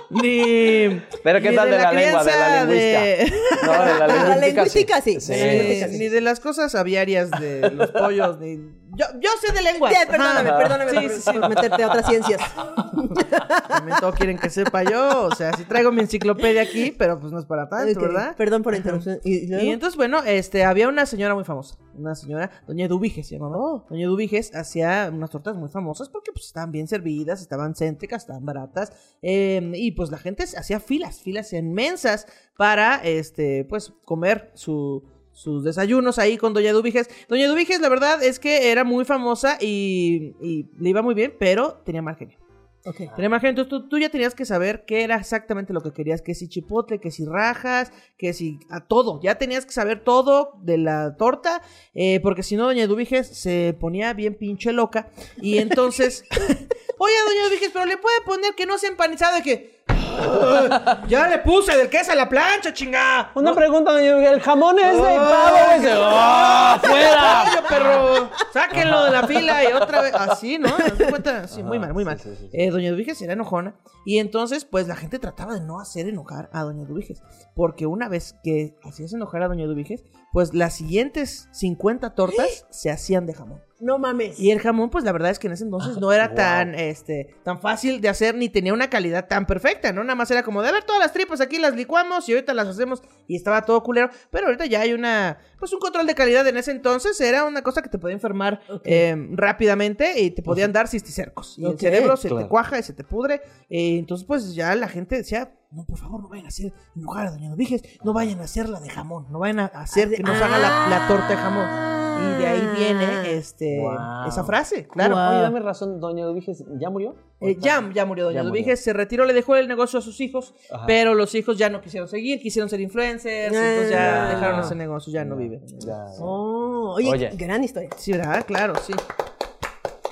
Ni... Pero ¿qué ni tal de la lengua, de la lingüística? de- No, de la La lingüística, sí, Sí, la Eh, lingüística sí. ni de las cosas aviarias de los pollos, ni... Yo, yo sé de lengua. Ya, perdóname, perdóname Sí, por, sí, sí. por meterte a otras ciencias. También todo quieren que sepa yo. O sea, sí traigo mi enciclopedia aquí, pero pues no es para tanto, Ok, ¿verdad? Perdón por la interrupción. ¿Y entonces, bueno, este, había una señora muy famosa. Una señora, Doña Eduviges se llamaba. Oh. Doña Eduviges hacía unas tortas muy famosas porque pues estaban bien servidas, estaban céntricas, estaban baratas. eh, y pues la gente hacía filas, filas inmensas para, este, pues, comer su, sus desayunos ahí con Doña Eduviges. Doña Eduviges, la verdad es que era muy famosa y, y le iba muy bien, pero tenía mal genio. Ok. Tenía mal genio. Entonces tú, tú ya tenías que saber qué era exactamente lo que querías, que si chipotle, que si rajas, que si a todo. Ya tenías que saber todo de la torta, eh, porque si no, Doña Eduviges se ponía bien pinche loca. Y entonces, oye, Doña Eduviges, pero le puede poner que no sea empanizado de que... ya le puse del queso a la plancha, chingada. Una pregunta, doña Miguel, ¿el jamón es de pavo o es de... ¡Oh, fuera! ¡Pollo, perro! Sáquenlo de la fila y otra vez. Así, ¿no? ¿Te das cuenta? Sí, muy mal, muy mal. sí, sí, sí. Eh, Doña Eduviges era enojona. Y entonces, pues la gente trataba de no hacer enojar a Doña Eduviges. Porque una vez que hacías enojar a Doña Eduviges, pues las siguientes 50 tortas se hacían de jamón. No mames. Y el jamón, pues la verdad es que en ese entonces no era Wow. tan, este, tan fácil de hacer ni tenía una calidad tan perfecta, ¿no? Nada más era como de a ver todas las tripas aquí las licuamos y ahorita las hacemos y estaba todo culero. Pero ahorita ya hay una, pues un control de calidad en ese entonces era una cosa que te podía enfermar eh, rápidamente y te podían dar cisticercos. Y el Ok, cerebro se te cuaja y se te pudre. eh, entonces, pues ya la gente decía, no, por favor, no vayan a hacer enojar a Doña Noviges, no vayan a hacer la de jamón, no vayan a hacer que nos haga la, la torta de jamón. Y de ahí Ah. viene este Wow. esa frase, claro. Wow. Oye, dame razón, doña Dubiges, ¿ya murió? Eh, ya, ya murió Doña. Dubiges, se retiró, le dejó el negocio a sus hijos, Ajá. pero los hijos ya no quisieron seguir, quisieron ser influencers, entonces ya Ah. dejaron ese negocio, ya no vive. Ya. Oh, oye, Oye. gran historia. Sí, ¿verdad? Claro, sí.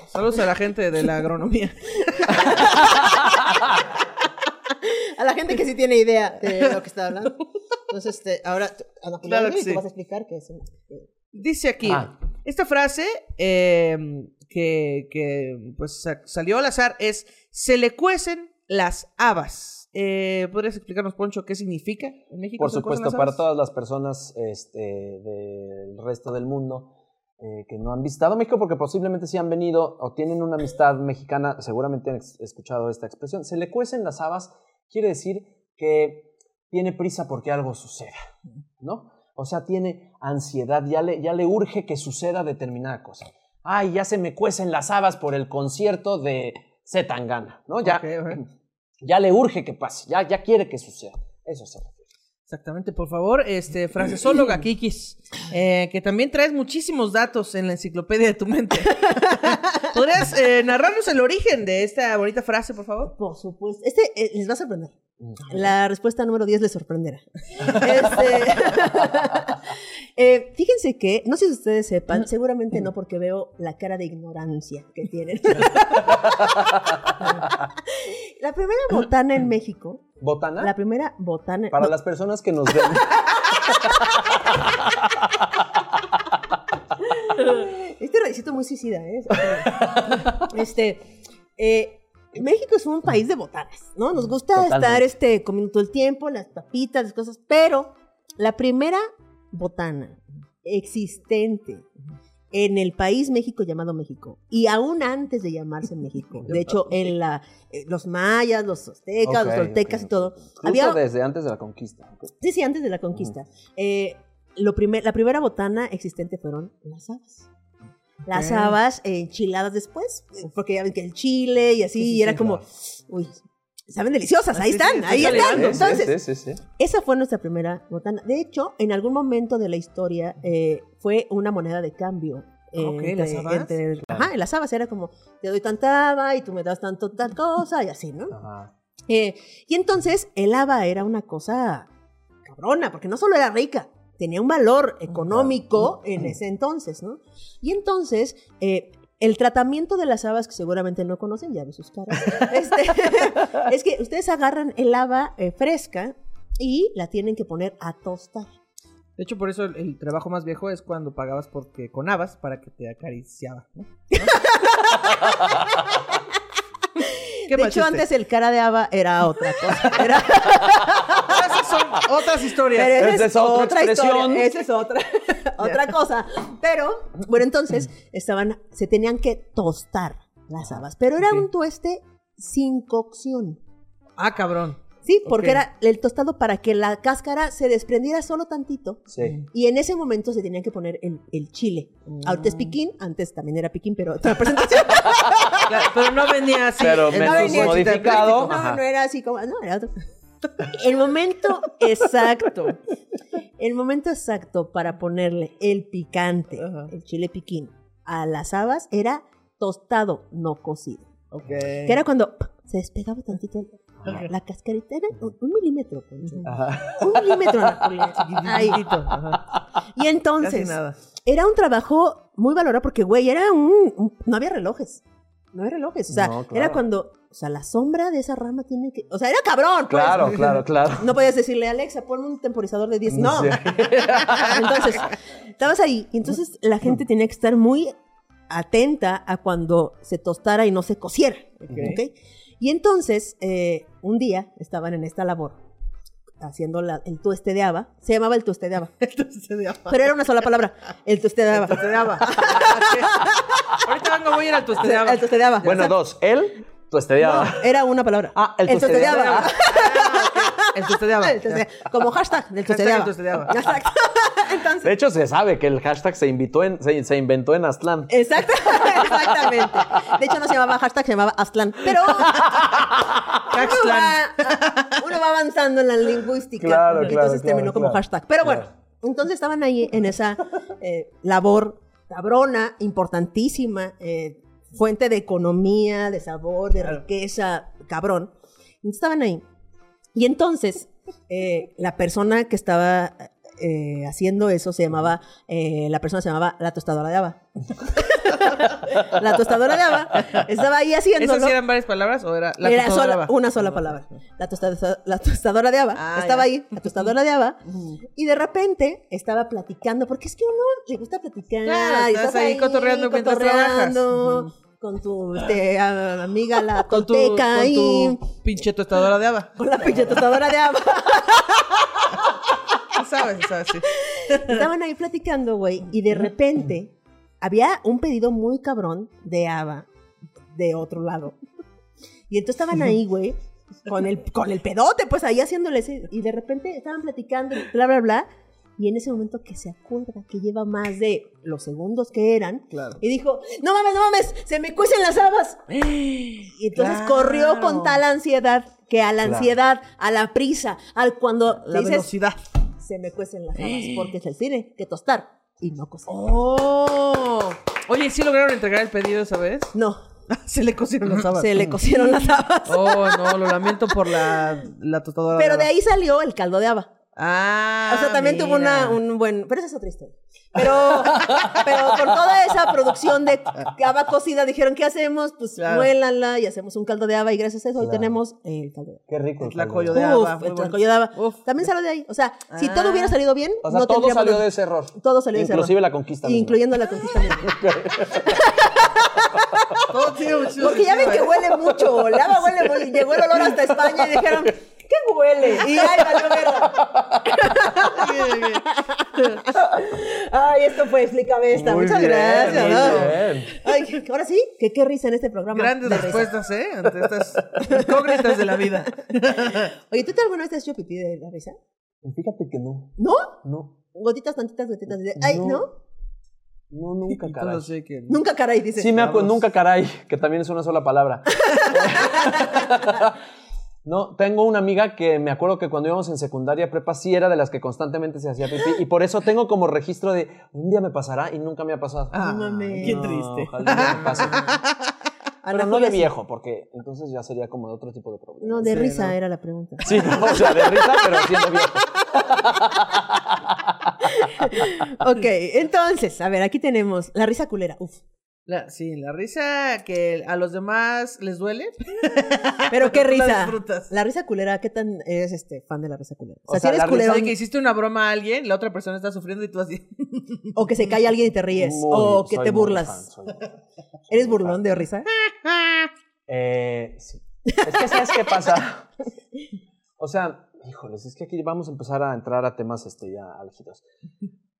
Saludos a la gente de la agronomía. A la gente que sí tiene idea de lo que está hablando. Entonces, este, ahora, Ana Julia, Claro que vas a explicar qué es. un- que- Dice aquí, Ah. esta frase eh, que, que, pues sa- salió al azar es, se le cuecen las habas. Eh, ¿Podrías explicarnos, Poncho, qué significa en México? Por supuesto, para todas las personas este, del resto del mundo eh, que no han visitado México, porque posiblemente sí han venido o tienen una amistad mexicana, seguramente han escuchado esta expresión. Se le cuecen las habas, quiere decir que tiene prisa porque algo suceda, ¿no? O sea, tiene ansiedad, ya le, ya le urge que suceda determinada cosa. Ay, ya se me cuecen las habas por el concierto de Zetangana, ¿no? Ya, ya le urge que pase, ya, ya quiere que suceda. Eso refiere. Exactamente, por favor, este, frasesóloga Kikis, eh, que también traes muchísimos datos en la enciclopedia de tu mente. ¿Podrías eh, narrarnos el origen de esta bonita frase, por favor? Por supuesto. Este eh, les va a sorprender. La respuesta número 10 les sorprenderá. Este, eh, fíjense que, no sé si ustedes sepan, seguramente no porque veo la cara de ignorancia que tienen. la primera botana en México, ¿Botana? la primera botana... Para no, las personas que nos ven. Este requisito muy suicida, ¿eh? Este, eh, México es un país de botanas, ¿no? Nos gusta Totalmente. estar este, comiendo todo el tiempo, las papitas, las cosas, pero la primera botana existente en el país México llamado México, y aún antes de llamarse México, de hecho, en la, eh, los mayas, los aztecas, los toltecas y todo. Incluso había, desde antes de la conquista. Sí, sí, antes de la conquista. Eh, lo primer, la primera botana existente fueron las habas. Las habas enchiladas después, porque ya ven que el chile y así, Sí, sí, y era sí, como, uy, saben deliciosas, ahí Sí, sí, están, está ahí están. Entonces, sí, sí, sí. esa fue nuestra primera botana. De hecho, en algún momento de la historia eh, fue una moneda de cambio. eh, Ok, entre- ¿las habas? entre- ajá, en las habas era como, te doy tanta haba y tú me das tanto tal cosa y así, ¿no? Ajá. Eh, y entonces el haba era una cosa cabrona, porque no solo era rica, tenía un valor económico en ese entonces, ¿no? Y entonces, eh, el tratamiento de las habas, que seguramente no conocen, ya de sus caras, este, es que ustedes agarran el haba eh, fresca y la tienen que poner a tostar. De hecho, por eso el, el trabajo más viejo es cuando pagabas porque con habas para que te acariciaba, ¿no? ¿Qué de hecho, chiste? antes el cara de haba era otra cosa. Era, Esas son otras historias. Pero esa Esa es otra expresión. historia, esa es otra, otra cosa. Pero, bueno, entonces, estaban, se tenían que tostar las habas. Pero era un tueste sin cocción. Ah, cabrón. Sí, porque era el tostado para que la cáscara se desprendiera solo tantito. Sí. Y en ese momento se tenían que poner el, el chile. Mm. Ahorita es piquín, antes también era piquín, pero otra presentación. Claro, pero no venía así. Pero en menos bolsita de modificado. No, Ajá. no era así como, no, era otro. El momento exacto, el momento exacto para ponerle el picante, el chile piquín, a las habas era tostado, no cocido. Ok. Que era cuando se despegaba tantito la, cascarita, era un, un milímetro, Poncho. Ajá. Un milímetro. Ahí. Y entonces, era un trabajo muy valorado porque, güey, era un, un- No había relojes. No había relojes. O sea, No, claro. era cuando. O sea, la sombra de esa rama tiene que. O sea, era cabrón. pues. Claro, claro, claro. No podías decirle, Alexa, ponme un temporizador de 10. No. Sí. Entonces, estabas ahí. Y entonces la gente tenía que estar muy atenta a cuando se tostara y no se cociera. ¿ok? Y entonces, eh, un día estaban en esta labor. Haciendo la- el tuestedeaba. Se llamaba el tuestedeaba. Entonces se llama. Pero era una sola palabra. El tuestedeaba. Tuestedeaba. Ahorita vengo, voy a ir al tuestedeaba. El tuestedeaba. Bueno, dos. Él, tu estediaba. Era una palabra. Ah, el tuestedeaba. tuestedeaba. El tueste- Como hashtag del. Exacto. Entonces, De hecho, se sabe que el hashtag se, invitó en, se, se inventó en Aztlán. Exacto, exactamente. De hecho, no se llamaba hashtag, se llamaba Aztlán. Pero uno va, uno va avanzando en la lingüística. Claro, y claro, entonces terminó claro, como claro. hashtag. Pero bueno, Claro. entonces estaban ahí en esa eh, labor cabrona, importantísima, eh, fuente de economía, de sabor, de Claro. riqueza, cabrón. Entonces, estaban ahí. Y entonces, eh, la persona que estaba eh, haciendo eso se llamaba, eh, la persona se llamaba la tostadora de haba. la tostadora de haba estaba ahí haciéndolo. ¿Esas eran varias palabras o era la Era tostadora sola- Ava? una sola palabra. La, tosta- la tostadora de haba Ah, estaba ya. ahí, la tostadora de haba, y de repente estaba platicando, porque es que uno le gusta platicar. Claro, y estás ahí cotorreando mientras cotorreando Con tu este, a- amiga, la Con tu, con tu pinche tostadora de haba. Con la pinche tostadora de haba. Sabes, sabes, sí. Estaban ahí platicando, güey, y de repente había un pedido muy cabrón de Ava de otro lado. Y entonces estaban ahí, güey, con el, con el pedote, pues ahí haciéndole ese, y de repente estaban platicando, y bla, bla, bla. Y en ese momento que se acuerda que lleva más de los segundos que eran, Claro. y dijo, no mames, no mames, se me cuecen las habas. Y entonces Claro. corrió con tal ansiedad que a la Claro. ansiedad, a la prisa, al cuando La dices, velocidad. se me cuecen las habas, porque es el cine, que tostar y no cocer. Oh. Oye, ¿sí lograron entregar el pedido esa vez? No, Se le cocieron las habas. se le cocieron las habas. Oh, no, lo lamento por la, la tostadora Pero de haba. ahí salió el caldo de haba. Ah, O sea, también tuvo una, un buen... Pero esa es otra historia. Pero, pero por toda esa producción de haba cocida dijeron, ¿qué hacemos? Pues Claro. muélanla y hacemos un caldo de haba y gracias a eso hoy tenemos el caldo de haba. Qué rico. El tlacoyo de Uf, haba. muy el tlacoyo de haba. Uf. También salió de ahí. O sea, si Ah. todo hubiera salido bien, O sea, no todo salió de ese error. Todo salió de ese Inclusive error. la conquista misma. Incluyendo la conquista misma. Todo tiene mucho Porque ya ven que huele mucho. El haba huele mucho. Llegó el olor hasta España y dijeron, ¿qué huele? Y ay, valió verga. Ay, esto fue, explícame esta. Muy Muchas bien, gracias. muy ¿no? bien. Ay, ahora sí, que qué risa en este programa. Grandes de risa. respuestas, ¿eh? Ante estas incógnitas de la vida. Oye, ¿tú te alguna vez te has hecho pipí de la risa? Fíjate que no. ¿No? No. Gotitas, tantitas, gotitas. De... Ay, No. ¿no? No, nunca, caray. todos sé que- Nunca caray, dice. Sí, me acuerdo, nunca caray, que también es una sola palabra. No, tengo una amiga que me acuerdo que cuando íbamos en secundaria prepa sí era de las que constantemente se hacía pipí y por eso tengo como registro de un día me pasará y nunca me ha pasado. Ah, qué No, triste. ojalá me pase. Pero no de viejo, porque entonces ya sería como de otro tipo de problema. No, de Sí, risa no. era la pregunta. Sí, no, o sea, de risa, pero siendo viejo. Ok, entonces, a ver, aquí tenemos la risa culera. Uf. La- sí, la risa que a los demás les duele. Pero qué La risa. disfrutas. La risa culera, ¿qué tan eres este fan de la risa culera? O O sea, si la eres risa culero De que hiciste una broma a alguien, la otra persona está sufriendo y tú así. o que se cae alguien y te ríes, Muy- o que te burlas. fan, soy. ¿Eres burlón de risa? Eh, sí. Es que, ¿sabes qué pasa? O sea, híjoles, es que aquí vamos a empezar a entrar a temas este, ya álgidos.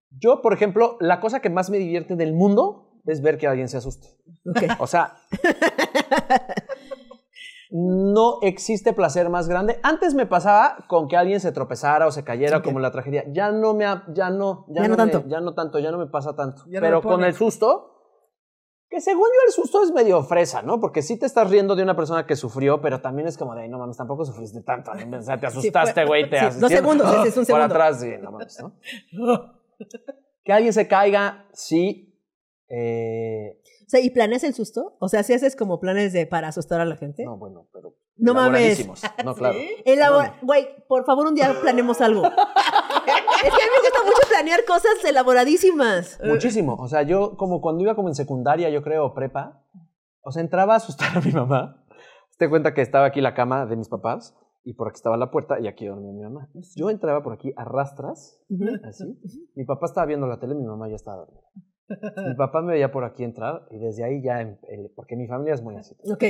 Yo, por ejemplo, la cosa que más me divierte del mundo es ver que alguien se asuste. O sea, no existe placer más grande. Antes me pasaba con que alguien se tropezara o se cayera, como la tragedia. Ya no me, ha- ya no, Ya no me- tanto. ya no tanto, ya no me pasa tanto. Ya Pero me con el susto, que según yo el susto es medio fresa, ¿no? Porque sí te estás riendo de una persona que sufrió, pero también es como de, "Ay, no mames, tampoco sufriste tanto. ¿no? O sea, te asustaste, güey, te sí, dos segundos, es un Por segundo. atrás, sí, no mames, ¿no? que alguien se caiga, sí. Eh, O sea, ¿y planeas el susto? O sea, si haces como planes de para asustar a la gente. no, bueno, pero. No mames. No, claro. Güey, por favor, un día planemos algo. es que a mí me gusta mucho planear cosas elaboradísimas. Muchísimo. O sea, yo como cuando iba como en secundaria, yo creo, prepa, o sea, entraba a asustar a mi mamá. Te cuenta que estaba aquí la cama de mis papás y por aquí estaba la puerta y aquí dormía mi mamá. Yo entraba por aquí a rastras, así. Mi papá estaba viendo la tele, mi mamá ya estaba dormida. Mi papá me veía por aquí entrar y desde ahí ya, em- eh, porque mi familia es muy así. Ok.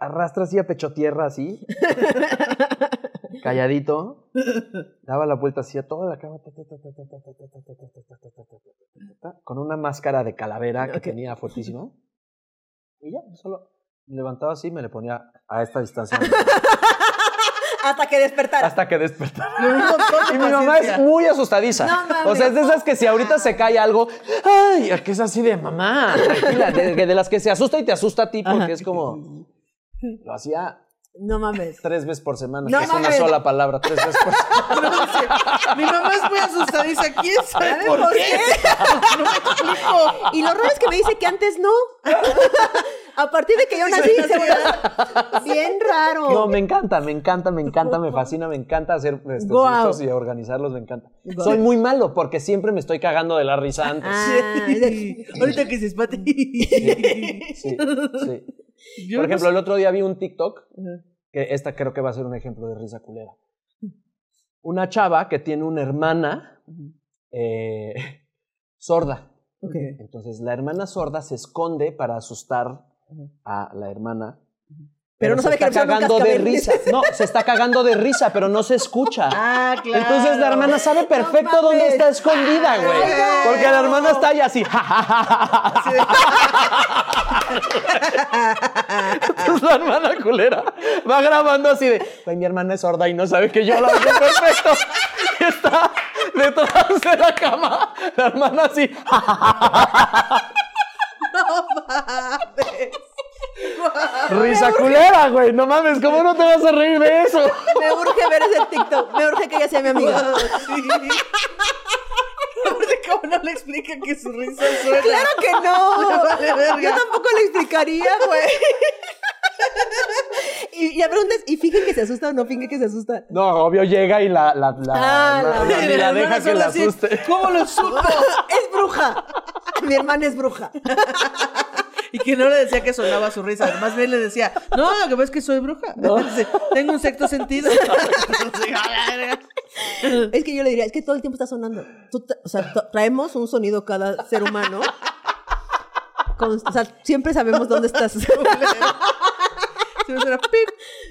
Arrastras y a pecho tierra así. calladito, daba la vuelta así a toda la cama, ta, ta, ta, ta, ta, ta, ta, ta, ta, ta, ta, ta, ta, ta, ta, ta, ta, ta, con una máscara de calavera que Ok. tenía fuertísima. Y ya, solo me levantaba así y me le ponía a esta distancia Hasta que despertara. hasta que despertara. Y mi mamá es muy asustadiza. No mames. o sea, es de esas que si ahorita se cae algo, ay, que es así de mamá, tranquila, de, de las que se asusta y te asusta a ti porque Ajá. es como lo hacía No mames. tres veces por semana, No que es una sola palabra, tres veces por semana. No Mi mamá es muy asustadiza. ¿Quién sabe ¿Sabe por por qué? qué? No me explico. Y lo raro es que me dice que antes no. A partir de que yo nací, se volvió bien raro. No, me encanta, me encanta, me encanta, me fascina, me encanta hacer estos listos y organizarlos, me encanta. Soy muy malo porque siempre me estoy cagando de la risa antes. Ah, Sí. Ahorita que se espate. Sí, sí. Por ejemplo, el otro día vi un TikTok que esta creo que va a ser un ejemplo de risa culera. Una chava que tiene una hermana eh, sorda. Entonces la hermana sorda se esconde para asustar a la hermana. Pero no sabe que está cagando de risa. No, se está cagando de risa, pero no se escucha. Ah, claro. Entonces la hermana sabe perfecto mames. dónde está escondida, güey. Ay, Porque la hermana está ahí así. Entonces la hermana culera va grabando así de, güey, mi hermana es sorda y no sabe que yo la veo perfecto. Y está detrás de la cama, la hermana así. ja, Risa culera, güey. No mames, ¿cómo no te vas a reír de eso? Me urge ver ese TikTok. Me urge que ella sea mi amiga. Sí. Aparte, ¿Cómo no le explica que su risa suena? Claro que no. Vale. Yo tampoco le explicaría, güey. Y, y la pregunta es, ¿y finge que se asusta o no finge que se asusta? No, obvio llega y la, la, la, Ah, la- la- la- la deja que la así, asuste. ¿Cómo lo supo? ¡Es bruja! Mi hermana es bruja. Y que no le decía que sonaba su risa, más bien le decía, no, lo que pasa es que soy bruja. Tengo un sexto sentido. Es que yo le diría, es que todo el tiempo está sonando. Tú o sea, tra- traemos un sonido cada ser humano. Con- o sea, siempre sabemos dónde estás. Suena pip,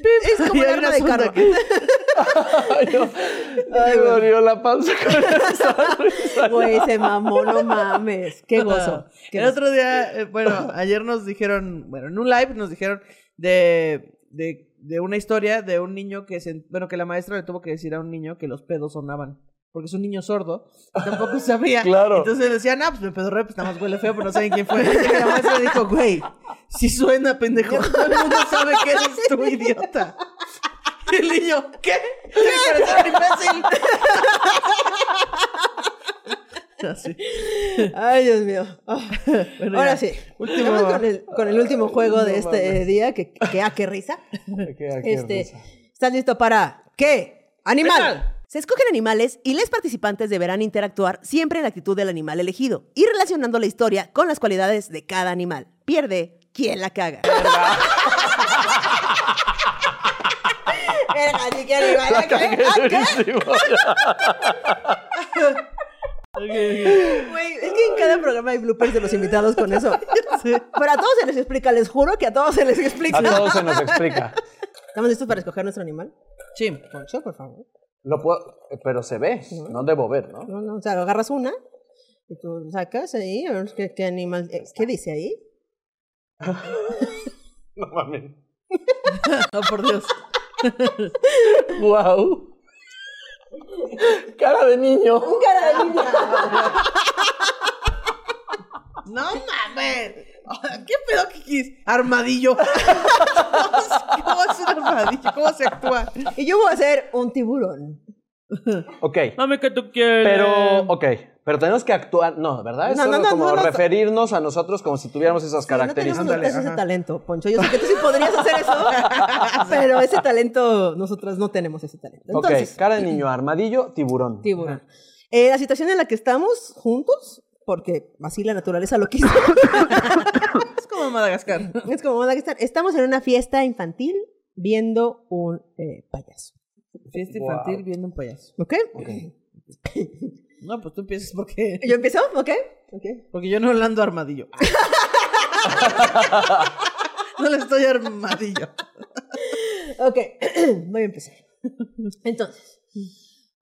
pip. Es como el arma una de carro. que- Ay, no. Ay, me dolió la panza con esa. Güey, se mamó, no mames. Qué gozo. Qué El gozo. otro día, eh, bueno, ayer nos dijeron, bueno, en un live nos dijeron de, de, de una historia de un niño que se, bueno, que la maestra le tuvo que decir a un niño que los pedos sonaban. Porque es un niño sordo, y tampoco sabía. Claro. Entonces le decían, ah, pues me pedorré, pues nada más huele feo, pero no saben quién fue. Y la maestra dijo, güey, si suena, pendejo. Todo el mundo sabe que eres tú, idiota. Y el niño, ¿qué? Que un imbécil. Así. Ay, Dios mío. Ah. Bueno, Ahora ya. sí. Último- Vamos con el, con el último juego de este día, que, que ah, qué risa. Qué- qué Este, risa. ¿Estás listo para qué? Animal. Animal. Se escogen animales y los participantes deberán interactuar siempre en la actitud del animal elegido y relacionando la historia con las cualidades de cada animal. Pierde quien la caga. Verga, ni qué animal la caga. Qué durísimo. Güey, es que en cada programa hay bloopers de los invitados con eso. Pero a todos se les explica, les juro que a todos se les explica. A todos se nos explica. ¿Estamos listos para escoger nuestro animal? Sí. Poncho, por favor. Lo puedo, pero se ve, no debo ver, ¿no? No, no, o sea, agarras una y tú sacas ahí, a ver qué, qué animal, eh, ¿qué dice ahí? No mames. Oh, por Dios. Wow. Cara de niño. Un cara de niña. No mames. ¿Qué pedo, Kikis? Armadillo. ¿Cómo es un armadillo? ¿Cómo se actúa? Y yo voy a hacer un tiburón. Ok. Mami, que tú quieres. Pero, ok. Pero tenemos que actuar. No, ¿verdad? Es No, no, solo no, como no, no. referirnos a nosotros como si tuviéramos esas Sí, no tenemos características. nosotros ese ajá. talento, Poncho. Yo sé que tú sí podrías hacer eso, pero ese talento, nosotras no tenemos ese talento. Entonces, ok, cara de niño, armadillo, tiburón. tiburón. Eh, la situación en la que estamos juntos, porque así la naturaleza lo quiso, Es como Madagascar. es como Madagascar. Estamos en una fiesta infantil viendo un eh, payaso. Fiesta Wow. infantil viendo un payaso. ¿Ok? No, pues tú empiezas porque. ¿Yo empiezo? ¿Ok? Ok. Porque yo no le ando armadillo. no le estoy armadillo. Ok, voy a empezar. Entonces.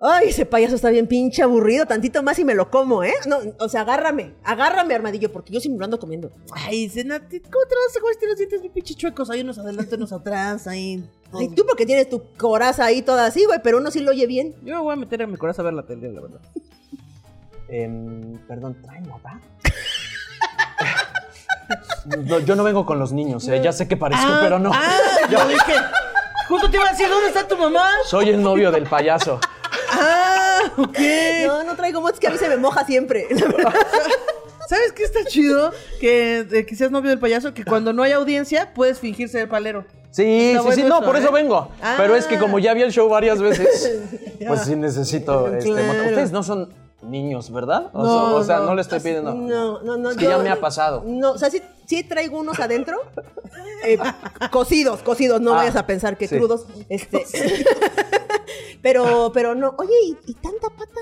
Ay, ese payaso está bien pinche aburrido. Tantito más y me lo como, ¿eh? No, o sea, agárrame. Agárrame, armadillo, porque yo siempre lo ando comiendo. Ay, Zena, ¿cómo te vas a comer los dientes bien pinche chuecos? Hay unos adelante, unos atrás, ahí. Ay, tú porque tienes tu coraza ahí toda así, güey, pero uno sí lo oye bien. Yo me voy a meter en mi corazón a ver la tele, la verdad. Em, perdón, ¿trae moda? No, yo no vengo con los niños, eh, ya sé que parezco, pero no. Ah, yo dije. Justo te iba a decir, ¿dónde está tu mamá? Soy el novio del payaso. Ah, ok. No, no traigo mods que a mí se me moja siempre. ¿Sabes qué está chido? Que, de que seas novio del payaso, que cuando no hay audiencia puedes fingir ser palero. Sí, Está sí, bueno sí, no, eso, por eso ¿eh? vengo. Ah. Pero es que como ya vi el show varias veces, pues sí necesito este, Claro. Ustedes no son niños, ¿verdad? O, No, sea, o sea, no. no le estoy pidiendo. No, no, no. Es que ya me ha pasado. No, o sea, sí, sí traigo unos adentro. eh, cocidos, cocidos, no Ah, vayas a pensar que sí. crudos. Este. pero, pero no. Oye, ¿y, y tanta pata?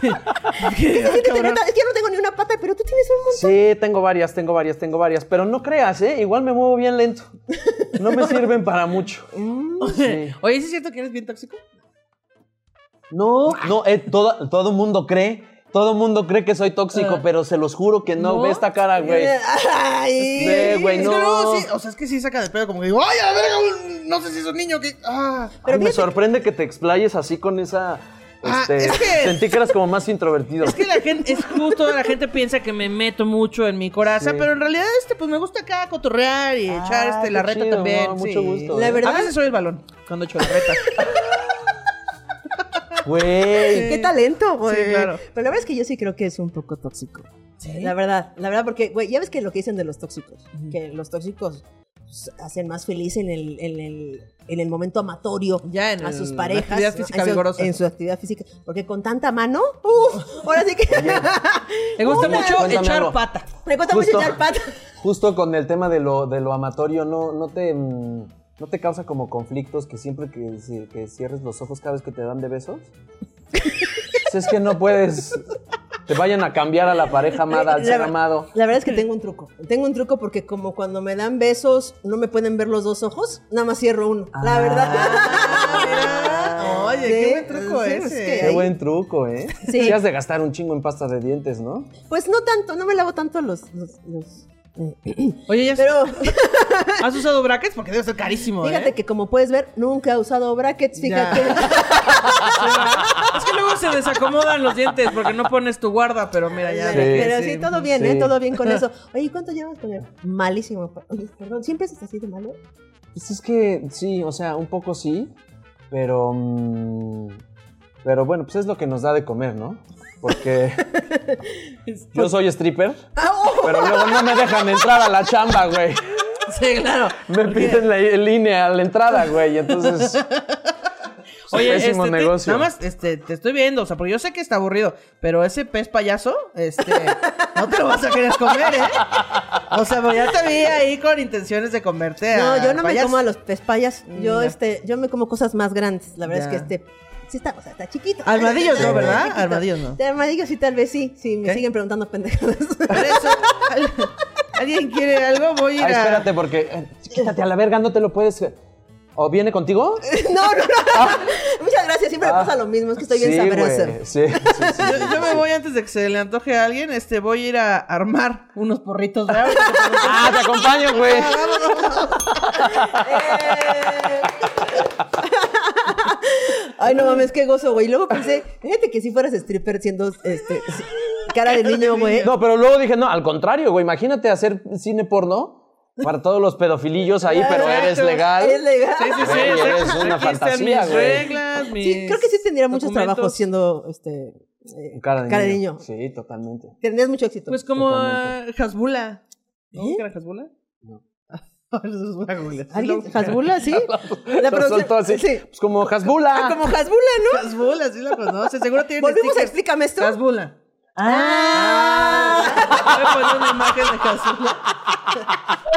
¿Qué? Es que, neta, es que yo no tengo ni una pata, pero tú tienes un montón. Sí, tengo varias, tengo varias, tengo varias. Pero no creas, ¿eh? Igual me muevo bien lento. No me sirven para mucho. Sí. Oye, ¿sí es cierto que eres bien tóxico? No, no, eh, todo, todo mundo cree. Todo mundo cree que soy tóxico, Ah. pero se los juro que no. ¿No? Ve esta cara, güey. Ay. Ve, güey, Es no. que luego sí, o sea, es que sí saca de pedo como que digo, ay, a la verga, no sé si es un niño que... Ah. Ay, Pero me fíjate sorprende que te explayes así con esa. Ah, este, es que- Sentí que eras como más introvertido. Es que la gente, es justo, la gente piensa que me meto mucho en mi coraza, Sí. pero en realidad, este, pues me gusta acá cotorrear y Ah, echar este, la qué reta chido, también. no, mucho sí. gusto, La ¿eh? verdad- A veces soy el balón cuando echo la reta. Güey. Qué talento, güey. Sí, claro. Pero la verdad es que yo sí creo que es un poco tóxico. ¿Sí? La verdad, la verdad, porque, güey, ya ves que lo que dicen de los tóxicos, que los tóxicos pues, hacen más feliz en el, en el, en el momento amatorio Ya en a el- sus la parejas. actividad física vigorosa. En su actividad física. Porque con tanta mano, uf, ahora sí que. Me gusta Una- mucho Cuéntame echar algo. pata. Me Justo. mucho echar pata. Justo con el tema de lo, de lo amatorio, ¿no, no, te, mm, ¿no te causa como conflictos que siempre que, si- que cierres los ojos cada vez que te dan de besos? Pues es que no puedes. Te vayan a cambiar a la pareja amada, al La ser amado. La verdad es que tengo un truco. Tengo un truco porque como cuando me dan besos no me pueden ver los dos ojos, nada más cierro uno. La Ah. verdad. Ah, Oye, qué buen truco sí, es ese. que- Qué buen truco, ¿eh? Sí. Sí. has de gastar un chingo en pasta de dientes, ¿no? Pues no tanto, no me lavo tanto los... los- los- Oye, ¿ya Pero has usado brackets? Porque debe ser carísimo, fíjate ¿eh? que como puedes ver, nunca he usado brackets, fíjate. Es que luego se desacomodan los dientes porque no pones tu guarda, pero mira, ya. Sí. Pero sí, todo bien, ¿eh? Todo bien con eso. Oye, ¿cuánto llevas con él? Malísimo. Perdón, ¿siempre es así de malo? Pues es que sí, o sea, un poco sí, pero. mm, pero bueno, pues es lo que nos da de comer, ¿no? Porque yo soy stripper, pero luego no me dejan entrar a la chamba, güey. Sí, claro. Me piden la línea a la entrada, güey. Entonces. es Oye, pésimo este, te- negocio. nada más este, te estoy viendo, o sea, porque yo sé que está aburrido, pero ese pez payaso, este, no te lo vas a querer comer, ¿eh? O sea, pues ya te vi ahí con intenciones de comerte No, a yo no me como a los pespayas. Yo, Mm, ya. este, yo me como cosas más grandes. La verdad Ya. es que este... Sí está, o sea, está chiquito. Armadillos no, ¿verdad? chiquito. Armadillos no. De armadillos sí, tal vez sí. Sí, me ¿Qué? siguen preguntando pendejadas. Por eso, ¿al- ¿alguien quiere algo? Voy a ir Ay, a... espérate, porque. eh, quítate a la verga, no te lo puedes. ¿O viene contigo? no, no, no. Muchas gracias. Siempre me Ah. pasa lo mismo. Es que estoy bien sí, sabrosa. güey, Sí, sí, sí. Yo, yo me voy antes de que se le antoje a alguien, este, voy a ir a armar unos porritos, ¿verdad? Ah, te acompaño, güey. Eh. Ay, no mames, qué gozo, güey. Y luego pensé, fíjate que si fueras stripper siendo este, cara de niño, güey. No, pero luego dije, no, al contrario, güey. Imagínate hacer cine porno para todos los pedofilillos ahí, pero eres legal. Es legal. Sí, sí, sí. Güey, eres una Aquí fantasía, mis güey. reglas, mis Sí, creo que sí tendría muchos trabajos siendo este, eh, Cara de, niño. niño. Sí, totalmente. Tendrías mucho éxito. Pues como Hasbula. ¿No? ¿Eh? ¿Qué era Hasbula? No. ¿Alguien? ¿Hasbula? ¿Sí? La producción- soltó así. Sí. Pues como Hasbula. Ah, como Hasbula, ¿no? Hasbula, sí la conoces. Seguro tiene Volvemos a explícame esto. Hasbula. Ah. Voy a poner una imagen de Hasbula.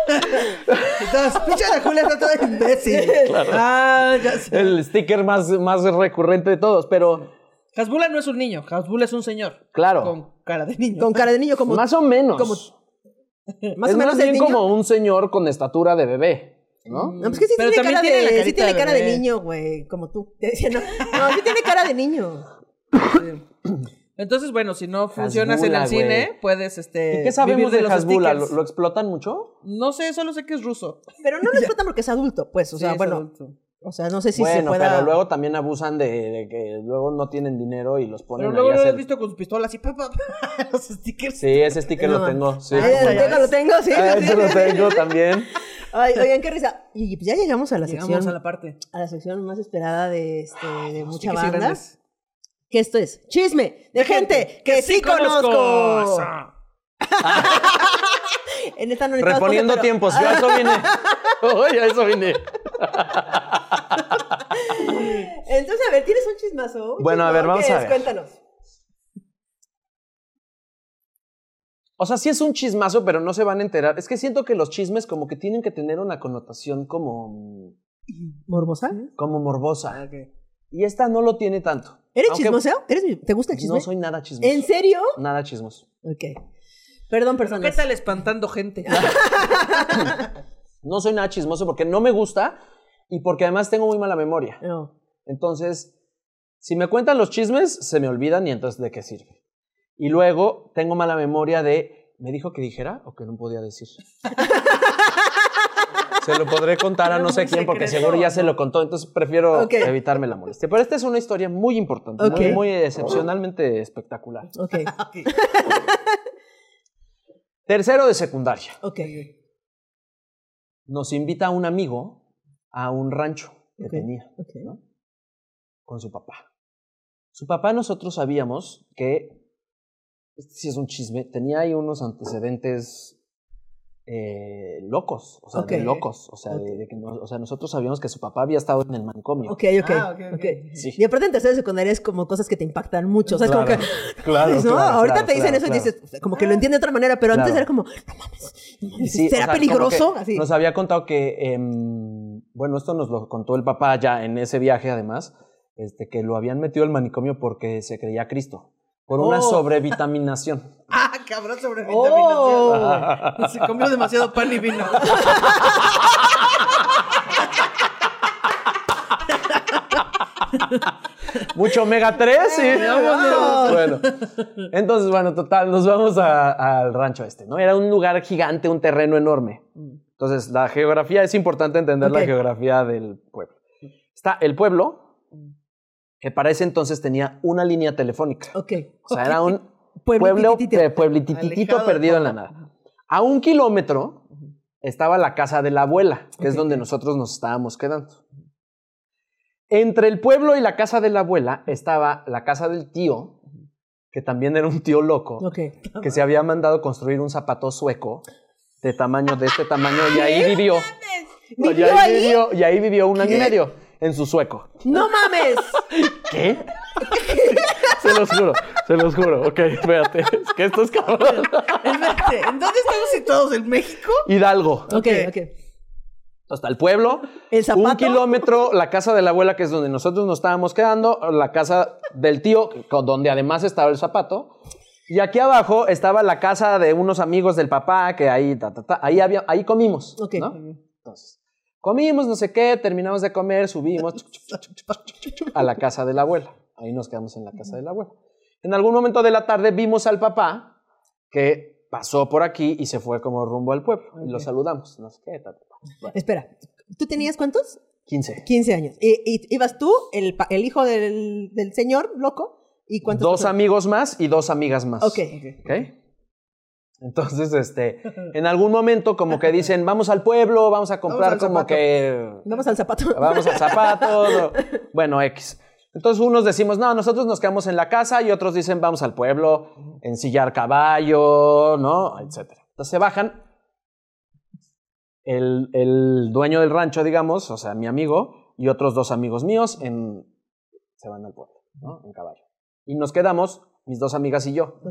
Entonces, pinche de Julia está toda imbécil. Ah, ya sé. El sticker más, más recurrente de todos, pero Hasbula no es un niño. Hasbula es un señor. claro. Con cara de niño. Con cara de niño, como. más o menos. como- más es o menos más bien niño. como un señor con estatura de bebé. ¿no? No, pues que sí Pero tiene también cara, tiene la de, sí tiene de cara de niño, güey, como tú. Te decía, no, no, sí tiene cara de niño. Entonces, bueno, si no funcionas en el cine, puedes este ¿Y qué sabemos vivir de los Hasbula? ¿Lo, stickers. lo explotan mucho? No sé, solo sé que es ruso. Pero no lo explotan porque es adulto, pues. O Sí, sea, es bueno, adulto. O sea, no sé si se bueno, pueda... pero luego también abusan de, de que luego no tienen dinero y los ponen Pero luego ahí lo hacer... visto con sus pistolas y pa, pa, pa, los stickers. Sí, ese sticker No. lo tengo. Sí. Ay, lo ¿ya tengo, lo tengo, sí. Ah, ese lo tengo también. Ay, oigan, qué risa. Y pues ya llegamos a la Llegamos sección, a la parte. a la sección más esperada de, este, de mucha Stickers y banda. Que esto es chisme de gente que sí conozco. En esta no Reponiendo pero- tiempos. Yo a eso vine. Oye, a eso vine. Entonces, a ver, ¿tienes un chismazo? Un Bueno, a ver, vamos a ver. Cuéntanos. O sea, sí es un chismazo, pero no se van a enterar. Es que siento que los chismes como que tienen que tener una connotación como, ¿Morbosa? como morbosa. Ok. Y esta no lo tiene tanto. ¿Eres Aunque chismoso? ¿Eres, ¿Te gusta el chisme? No soy nada chismoso. ¿En serio? Nada chismoso. Ok. Perdón, ¿Qué personas. tal espantando gente? No soy nada chismoso porque no me gusta y porque además tengo muy mala memoria. No. Entonces, si me cuentan los chismes, se me olvidan y entonces ¿de qué sirve? Y luego tengo mala memoria de, ¿me dijo que dijera o que no podía decir? se lo podré contar a no sé quién porque secreto, seguro ya se lo contó, entonces prefiero Ok. evitarme la molestia. Pero esta es una historia muy importante, muy, muy excepcionalmente espectacular. Ok. Tercero de secundaria. Ok. Nos invita un amigo a un rancho que tenía. Con su papá. Su papá nosotros sabíamos que, este sí es un chisme, tenía ahí unos antecedentes eh, locos, o sea, de locos, o sea, de, de que no- o sea, nosotros sabíamos que su papá había estado en el manicomio. Ok, ok. Ah. Sí. Y aparte en tercera secundaria es como cosas que te impactan mucho. O sea, es como que. claro, ¿no? claro, Ahorita claro, te dicen claro, eso y claro. dices, como que lo entiende de otra manera, pero antes Claro. era como, no mames, Sí, o ¿será sea, peligroso? Así. Nos había contado que, em, bueno, esto nos lo contó el papá ya en ese viaje, además, este, que lo habían metido al manicomio porque se creía Cristo, por una Oh. sobrevitaminación. ah, cabrón, sobre Oh. vitaminación. Se comió demasiado pan y vino. Mucho omega 3, sí. vámonos. Bueno, entonces, bueno, total, nos vamos a- al rancho este, ¿no? Era un lugar gigante, un terreno enorme. Entonces, la geografía, es importante entender la geografía del pueblo. Está el pueblo, que para ese entonces tenía una línea telefónica. Ok. O sea, era un. Pueblo, Alejado de perdido en la nada. A un kilómetro estaba la casa de la abuela, que es donde nosotros nos estábamos quedando. Entre el pueblo y la casa de la abuela estaba la casa del tío, que también era un tío loco, que se había mandado construir un zapato sueco de tamaño de este tamaño y ahí vivió. Y ¿Vivió ahí ahí? vivió, y ahí vivió un año y medio en su sueco. ¡No mames! ¿Qué? se los juro, se los juro. Ok, espérate. Es que esto es cabrón. Espérate, ¿en dónde estamos situados? ¿En México? Hidalgo. Ok, ok. Hasta el pueblo. ¿El zapato? Un kilómetro, la casa de la abuela, que es donde nosotros nos estábamos quedando, la casa del tío, donde además estaba el zapato. Y aquí abajo estaba la casa de unos amigos del papá, que ahí, ta, ta, ta, ahí, había, ahí comimos. Ok. ¿no? Comimos, no sé qué, terminamos de comer, subimos a la casa de la abuela. Ahí nos quedamos en la casa de la abuela. En algún momento de la tarde vimos al papá que pasó por aquí y se fue como rumbo al pueblo. Y lo saludamos. No sé qué, ta, ta, ta. Bueno, Espera, ¿tú tenías cuántos? 15. 15 años. ¿Y, y- ibas tú, el, el hijo del, del señor loco? ¿Y cuántos? Dos personas? amigos más y dos amigas más. Ok. ¿Ok? Entonces, este, en algún momento como que dicen, vamos al pueblo, vamos a comprar Vamos como zapato. que Vamos al zapato. vamos al zapato, no. bueno, X. Entonces unos decimos, no, nosotros nos quedamos en la casa y otros dicen, vamos al pueblo, ensillar caballo, ¿no? Etcétera. Entonces se bajan. El, el dueño del rancho, digamos, o sea, mi amigo y otros dos amigos míos en, se van al pueblo, ¿no? En caballo. Y nos quedamos, mis dos amigas y yo.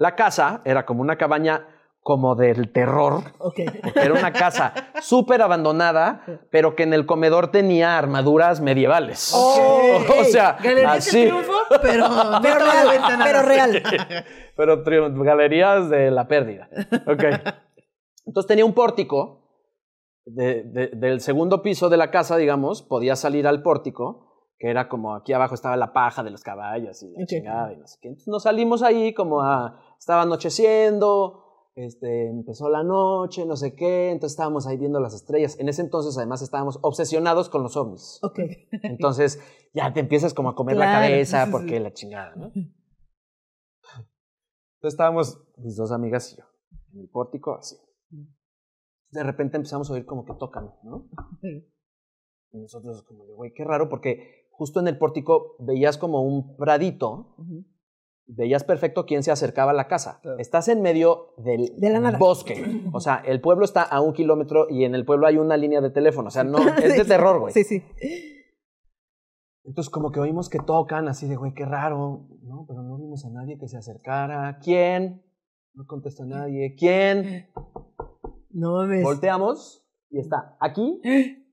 La casa era como una cabaña como del terror, ok. era una casa súper abandonada, pero que en el comedor tenía armaduras medievales. Oh, o sea, así. triunfo, pero no real, pero real. pero galerías de la pérdida. Ok. Entonces tenía un pórtico de- de- del segundo piso de la casa, digamos, podías salir al pórtico, que era como aquí abajo estaba la paja de los caballos y la chingada y no sé qué. Entonces nos salimos ahí como a... Estaba anocheciendo, este, empezó la noche, no sé qué, entonces estábamos ahí viendo las estrellas. En ese entonces además estábamos obsesionados con los ovnis. Ok. Entonces ya te empiezas como a comer la cabeza sí, porque sí. la chingada, ¿no? Entonces estábamos mis dos amigas y yo en el pórtico así. De repente empezamos a oír como que tocan, ¿no? Y nosotros como de, güey, qué raro porque justo en el pórtico veías como un pradito, veías perfecto quién se acercaba a la casa. Claro. Estás en medio del De la nada. bosque. O sea, el pueblo está a un kilómetro y en el pueblo hay una línea de teléfono. O sea, no, es de terror, güey. Sí, sí. Entonces como que oímos que tocan, así de, güey, qué raro, ¿no? Pero no vimos a nadie que se acercara. ¿Quién? No contesta nadie. ¿Quién? No mames. Volteamos y está aquí,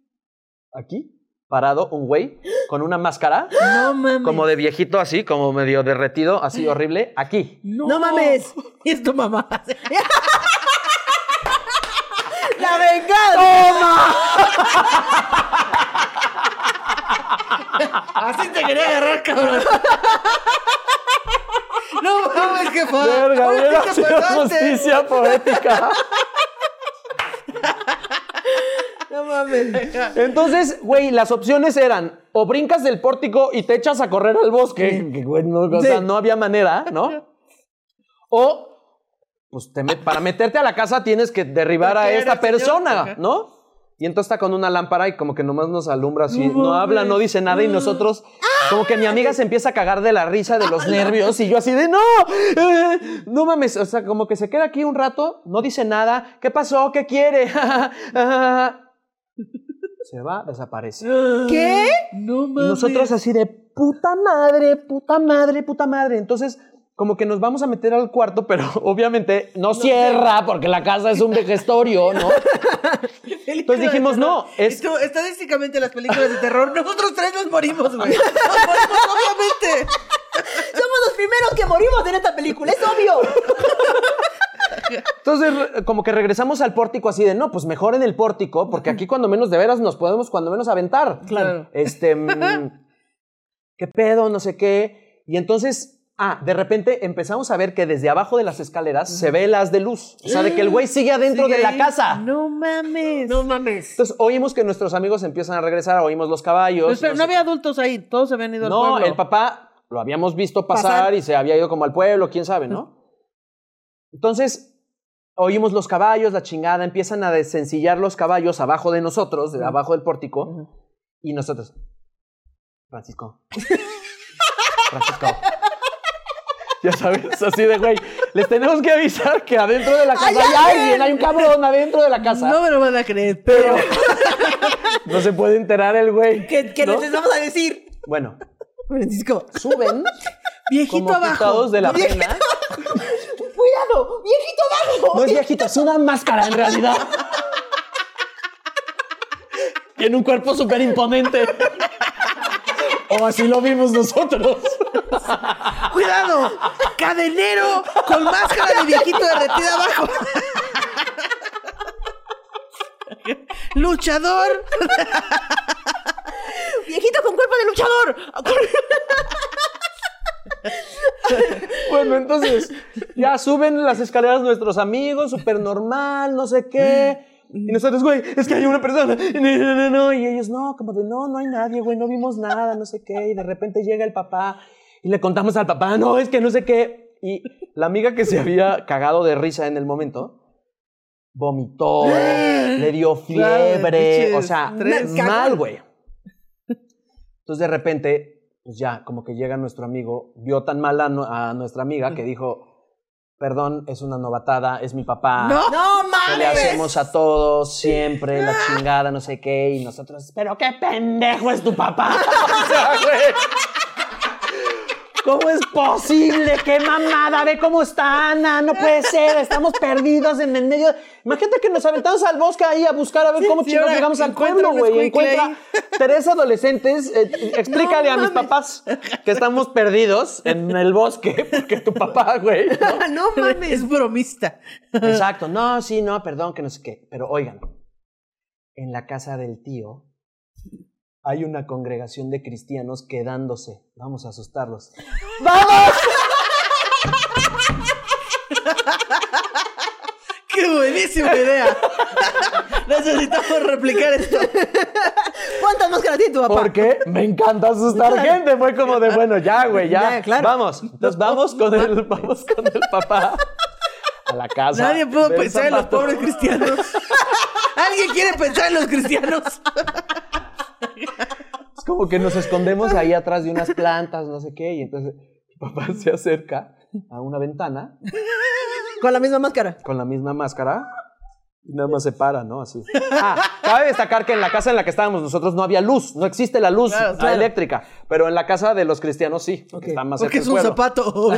aquí, parado un güey con una máscara, No mames. como de viejito así, como medio derretido, así horrible, aquí. No mames. Y es tu mamá. ¡La venganza! Así te quería agarrar, cabrón. No mames, qué padre. Verga, hubiera sido justicia poética. No mames. Entonces, güey, las opciones eran o brincas del pórtico y te echas a correr al bosque, que, güey, no, o sea, no había manera, ¿no? O, pues, te met- para meterte a la casa tienes que derribar a ¿Qué era, esta persona. ¿no? Y entonces está con una lámpara y como que nomás nos alumbra así, No no, habla, no dice nada y nosotros, como que mi amiga se empieza a cagar de la risa, de los nervios y yo así de, no, eh, no mames, o sea, como que se queda aquí un rato, no dice nada, ¿qué pasó? ¿Qué quiere? se va, desaparece. ¿Qué? No mames. nosotros así de puta madre, puta madre, puta madre. Entonces, como que nos vamos a meter al cuarto, pero obviamente no, cierra porque la casa es un vejestorio, ¿no? Entonces dijimos, no, es- tú, estadísticamente, las películas de terror, nosotros tres nos morimos, güey. Nos morimos, obviamente. Somos los primeros que morimos en esta película, es obvio. Entonces, como que regresamos al pórtico así de, no, pues mejor en el pórtico, porque aquí cuando menos de veras nos podemos cuando menos aventar. Claro. Este, mm, ¿qué pedo? No sé qué. Y entonces, ah, de repente empezamos a ver que desde abajo de las escaleras se ve haz de luz. O sea, de que el güey sigue adentro Sigue de la ahí. casa. No mames. No mames. Entonces, oímos que nuestros amigos empiezan a regresar, oímos los caballos. Pero no sé había adultos ahí, todos se habían ido al no, pueblo. el papá lo habíamos visto pasar, Pasar. y se había ido como al pueblo, quién sabe, ¿no? Entonces, oímos los caballos, la chingada, empiezan a desencillar los caballos abajo de nosotros, de abajo del pórtico, y nosotros, Francisco, Francisco. Ya sabes, así de güey, les tenemos que avisar que adentro de la casa hay alguien, hay un cabrón adentro de la casa. No me lo van a creer, pero. No se puede enterar el güey. ¿Qué, les vamos a decir? Bueno, Francisco. suben Viejito como abajo. de la Viejito. pena. ¡Cuidado! ¡Viejito abajo! No es viejito, es una máscara en realidad. Tiene un cuerpo súper imponente. O así lo vimos nosotros. ¡Cuidado! ¡Cadenero! Con máscara de viejito derretida abajo. ¡Luchador! ¡Viejito con cuerpo de luchador! Bueno, entonces ya suben las escaleras nuestros amigos, súper normal, no sé qué. Y nosotros, güey, es que hay una persona. No, no, no, no. Y ellos, no, como de, no, no hay nadie, güey, no vimos nada, no sé qué. Y de repente llega el papá y le contamos al papá, no, es que no sé qué. Y la amiga que se había cagado de risa en el momento, vomitó, le dio fiebre, o sea, mal, güey. Entonces de repente, pues ya, como que llega nuestro amigo, vio tan mal a, a nuestra amiga que dijo, perdón, es una novatada, es mi papá. ¡No! ¡No ¿Qué le mames! hacemos a todos siempre? La chingada, no sé qué. Y nosotros, pero qué pendejo es tu papá. o sea, güey. ¿Cómo es posible? ¡Qué mamada! Ve cómo está Ana. No puede ser. Estamos perdidos en el medio. Imagínate que nos aventamos al bosque ahí a buscar a ver cómo sí, ahora llegamos al pueblo, güey. Encuentra tres adolescentes. eh, explícale No a mis papás que estamos perdidos en el bosque porque tu papá, güey. ¿no? ¡No mames! Es bromista. Exacto. No, sí, no, perdón, que no sé qué. Pero oigan, en la casa del tío hay una congregación de cristianos quedándose. Vamos a asustarlos. ¡Qué buenísima idea! Necesitamos replicar esto. ¿Cuántas máscaras tiene tu papá? Porque me encanta asustar gente. Fue como de, bueno, ya, güey, ya. Ya, claro. Vamos. Entonces vamos con el, vamos con el papá a la casa. Nadie pudo pensar en los pobres cristianos. ¿Alguien quiere pensar en los cristianos? Como que nos escondemos ahí atrás de unas plantas, no sé qué, y entonces mi papá se acerca a una ventana Con la misma máscara. con la misma máscara y nada más se para, ¿no? Así. Ah, cabe destacar que en la casa en la que estábamos nosotros no había luz, no existe la luz Claro, claro. eléctrica, pero en la casa de los cristianos sí, porque Ok. está más Porque cerca es un pueblo. zapato.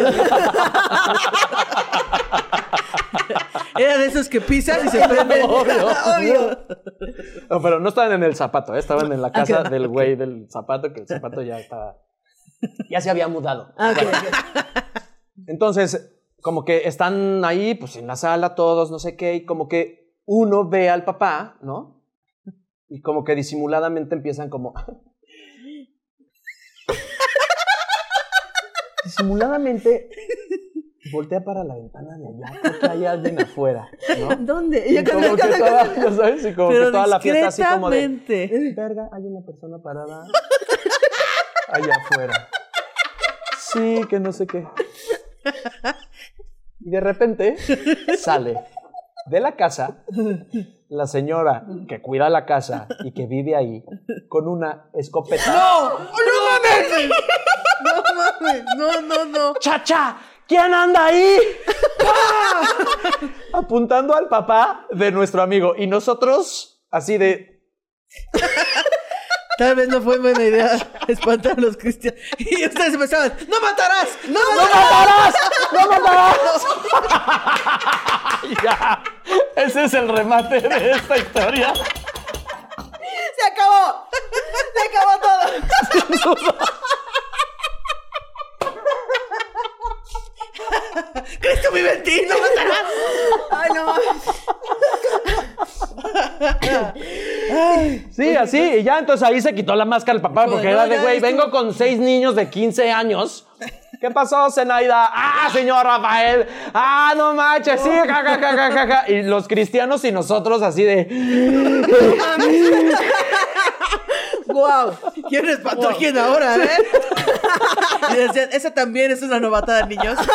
Era de esos que pisan y se prenden. Obvio. No, pero no estaban en el zapato, ¿eh? estaban en la casa ok, del güey del zapato, que el zapato ya estaba. Ya se había mudado. Ah. Entonces, como que están ahí, pues en la sala todos, no sé qué, y como que uno ve al papá, ¿no? Y como que disimuladamente empiezan como. disimuladamente voltea para la ventana de allá, creo que hay alguien afuera, ¿no? ¿Dónde? Y como que toda, ya sabes, y como Pero que toda la fiesta así como de. discretamente. Verga, hay una persona parada allá afuera. Sí, que no sé qué. Y de repente sale de la casa la señora que cuida la casa y que vive ahí con una escopeta. ¡No! ¡No mames! No mames, no, no, no. ¡Chacha! ¿Quién anda ahí? ¡Ah! Apuntando al papá de nuestro amigo. Y nosotros, así de. Tal vez no fue buena idea espantar a los cristianos. Y ustedes empezaban, ¡No matarás! ¡No ¡No matarás! matarás! ¡No matarás! ya. Ese es el remate de esta historia. ¡Se acabó! ¡Se acabó todo! ¡Cristo vive en ti! ¡No matarás! ¡Ay, no mames! Sí, así. Y ya entonces ahí se quitó la máscara el papá porque era de, güey, vengo con seis niños de 15 años. ¿Qué pasó, Zenaida? ¡Ah, señor Rafael! ¡Ah, no manches! Sí, ja, ja, ja, ja, ja, ja. Y los cristianos y nosotros así de... ¡Guau! ¿Quién espantó a quién ahora, eh? Y decían, esa también es una novatada, niños.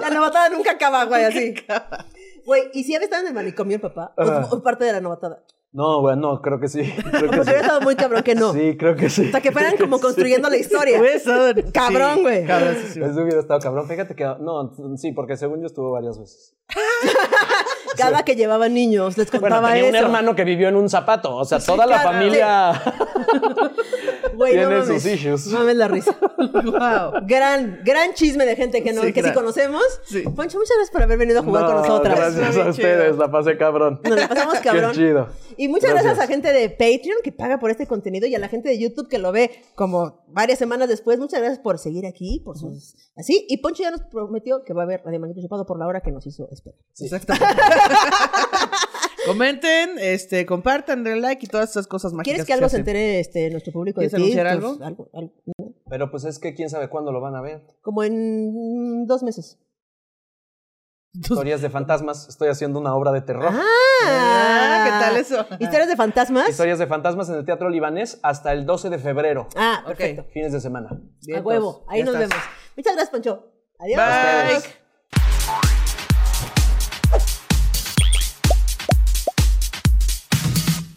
La novatada nunca acaba, güey, así. Güey, ¿y si había estado en el manicomio el papá? ¿O parte de la novatada? No, güey, no, creo que sí. Creo que sí. hubiera estado muy cabrón que no. Sí, creo que sí. O sea, que fueran como construyendo la historia. Cabrón, sí, güey. Cabrón, sí, sí. Eso hubiera estado cabrón. Fíjate que... No, sí, porque según yo estuvo varias veces. Cada que llevaba niños les Bueno, contaba tenía un hermano que vivió en un zapato. O sea, toda la claro. familia Güey, no tiene mames. sus issues. Mames la risa. Wow. Gran, gran chisme de gente que, no, Sí, que sí conocemos. Sí. Poncho, muchas gracias por haber venido a jugar con No, nosotras. Gracias a ustedes, la pasé cabrón. Nos la pasamos cabrón. Qué chido. Y muchas gracias. Gracias. a gente de Patreon que paga por este contenido y a la gente de YouTube que lo ve como varias semanas después. Muchas gracias por seguir aquí, por sus... Así. Y Poncho ya nos prometió que va a haber Radio Manguito Chupado por la hora que nos hizo esperar. Exactamente. Comenten, este, compartan, denle like y todas esas cosas mágicas. ¿Quieres que algo se entere este, nuestro público de ¿Quieres ti? anunciar Tus- algo? algo? Pero pues es que quién sabe cuándo lo van a ver. Como en dos meses. Historias de fantasmas. Estoy haciendo una obra de terror. Ah, ¿qué tal eso? ¿Historias de fantasmas? Historias de fantasmas en el Teatro Libanés hasta el 12 de febrero. Ah, Ok. perfecto. Fines de semana. A huevo. Ahí nos estás. vemos. Muchas gracias, Poncho. Adiós. Bye.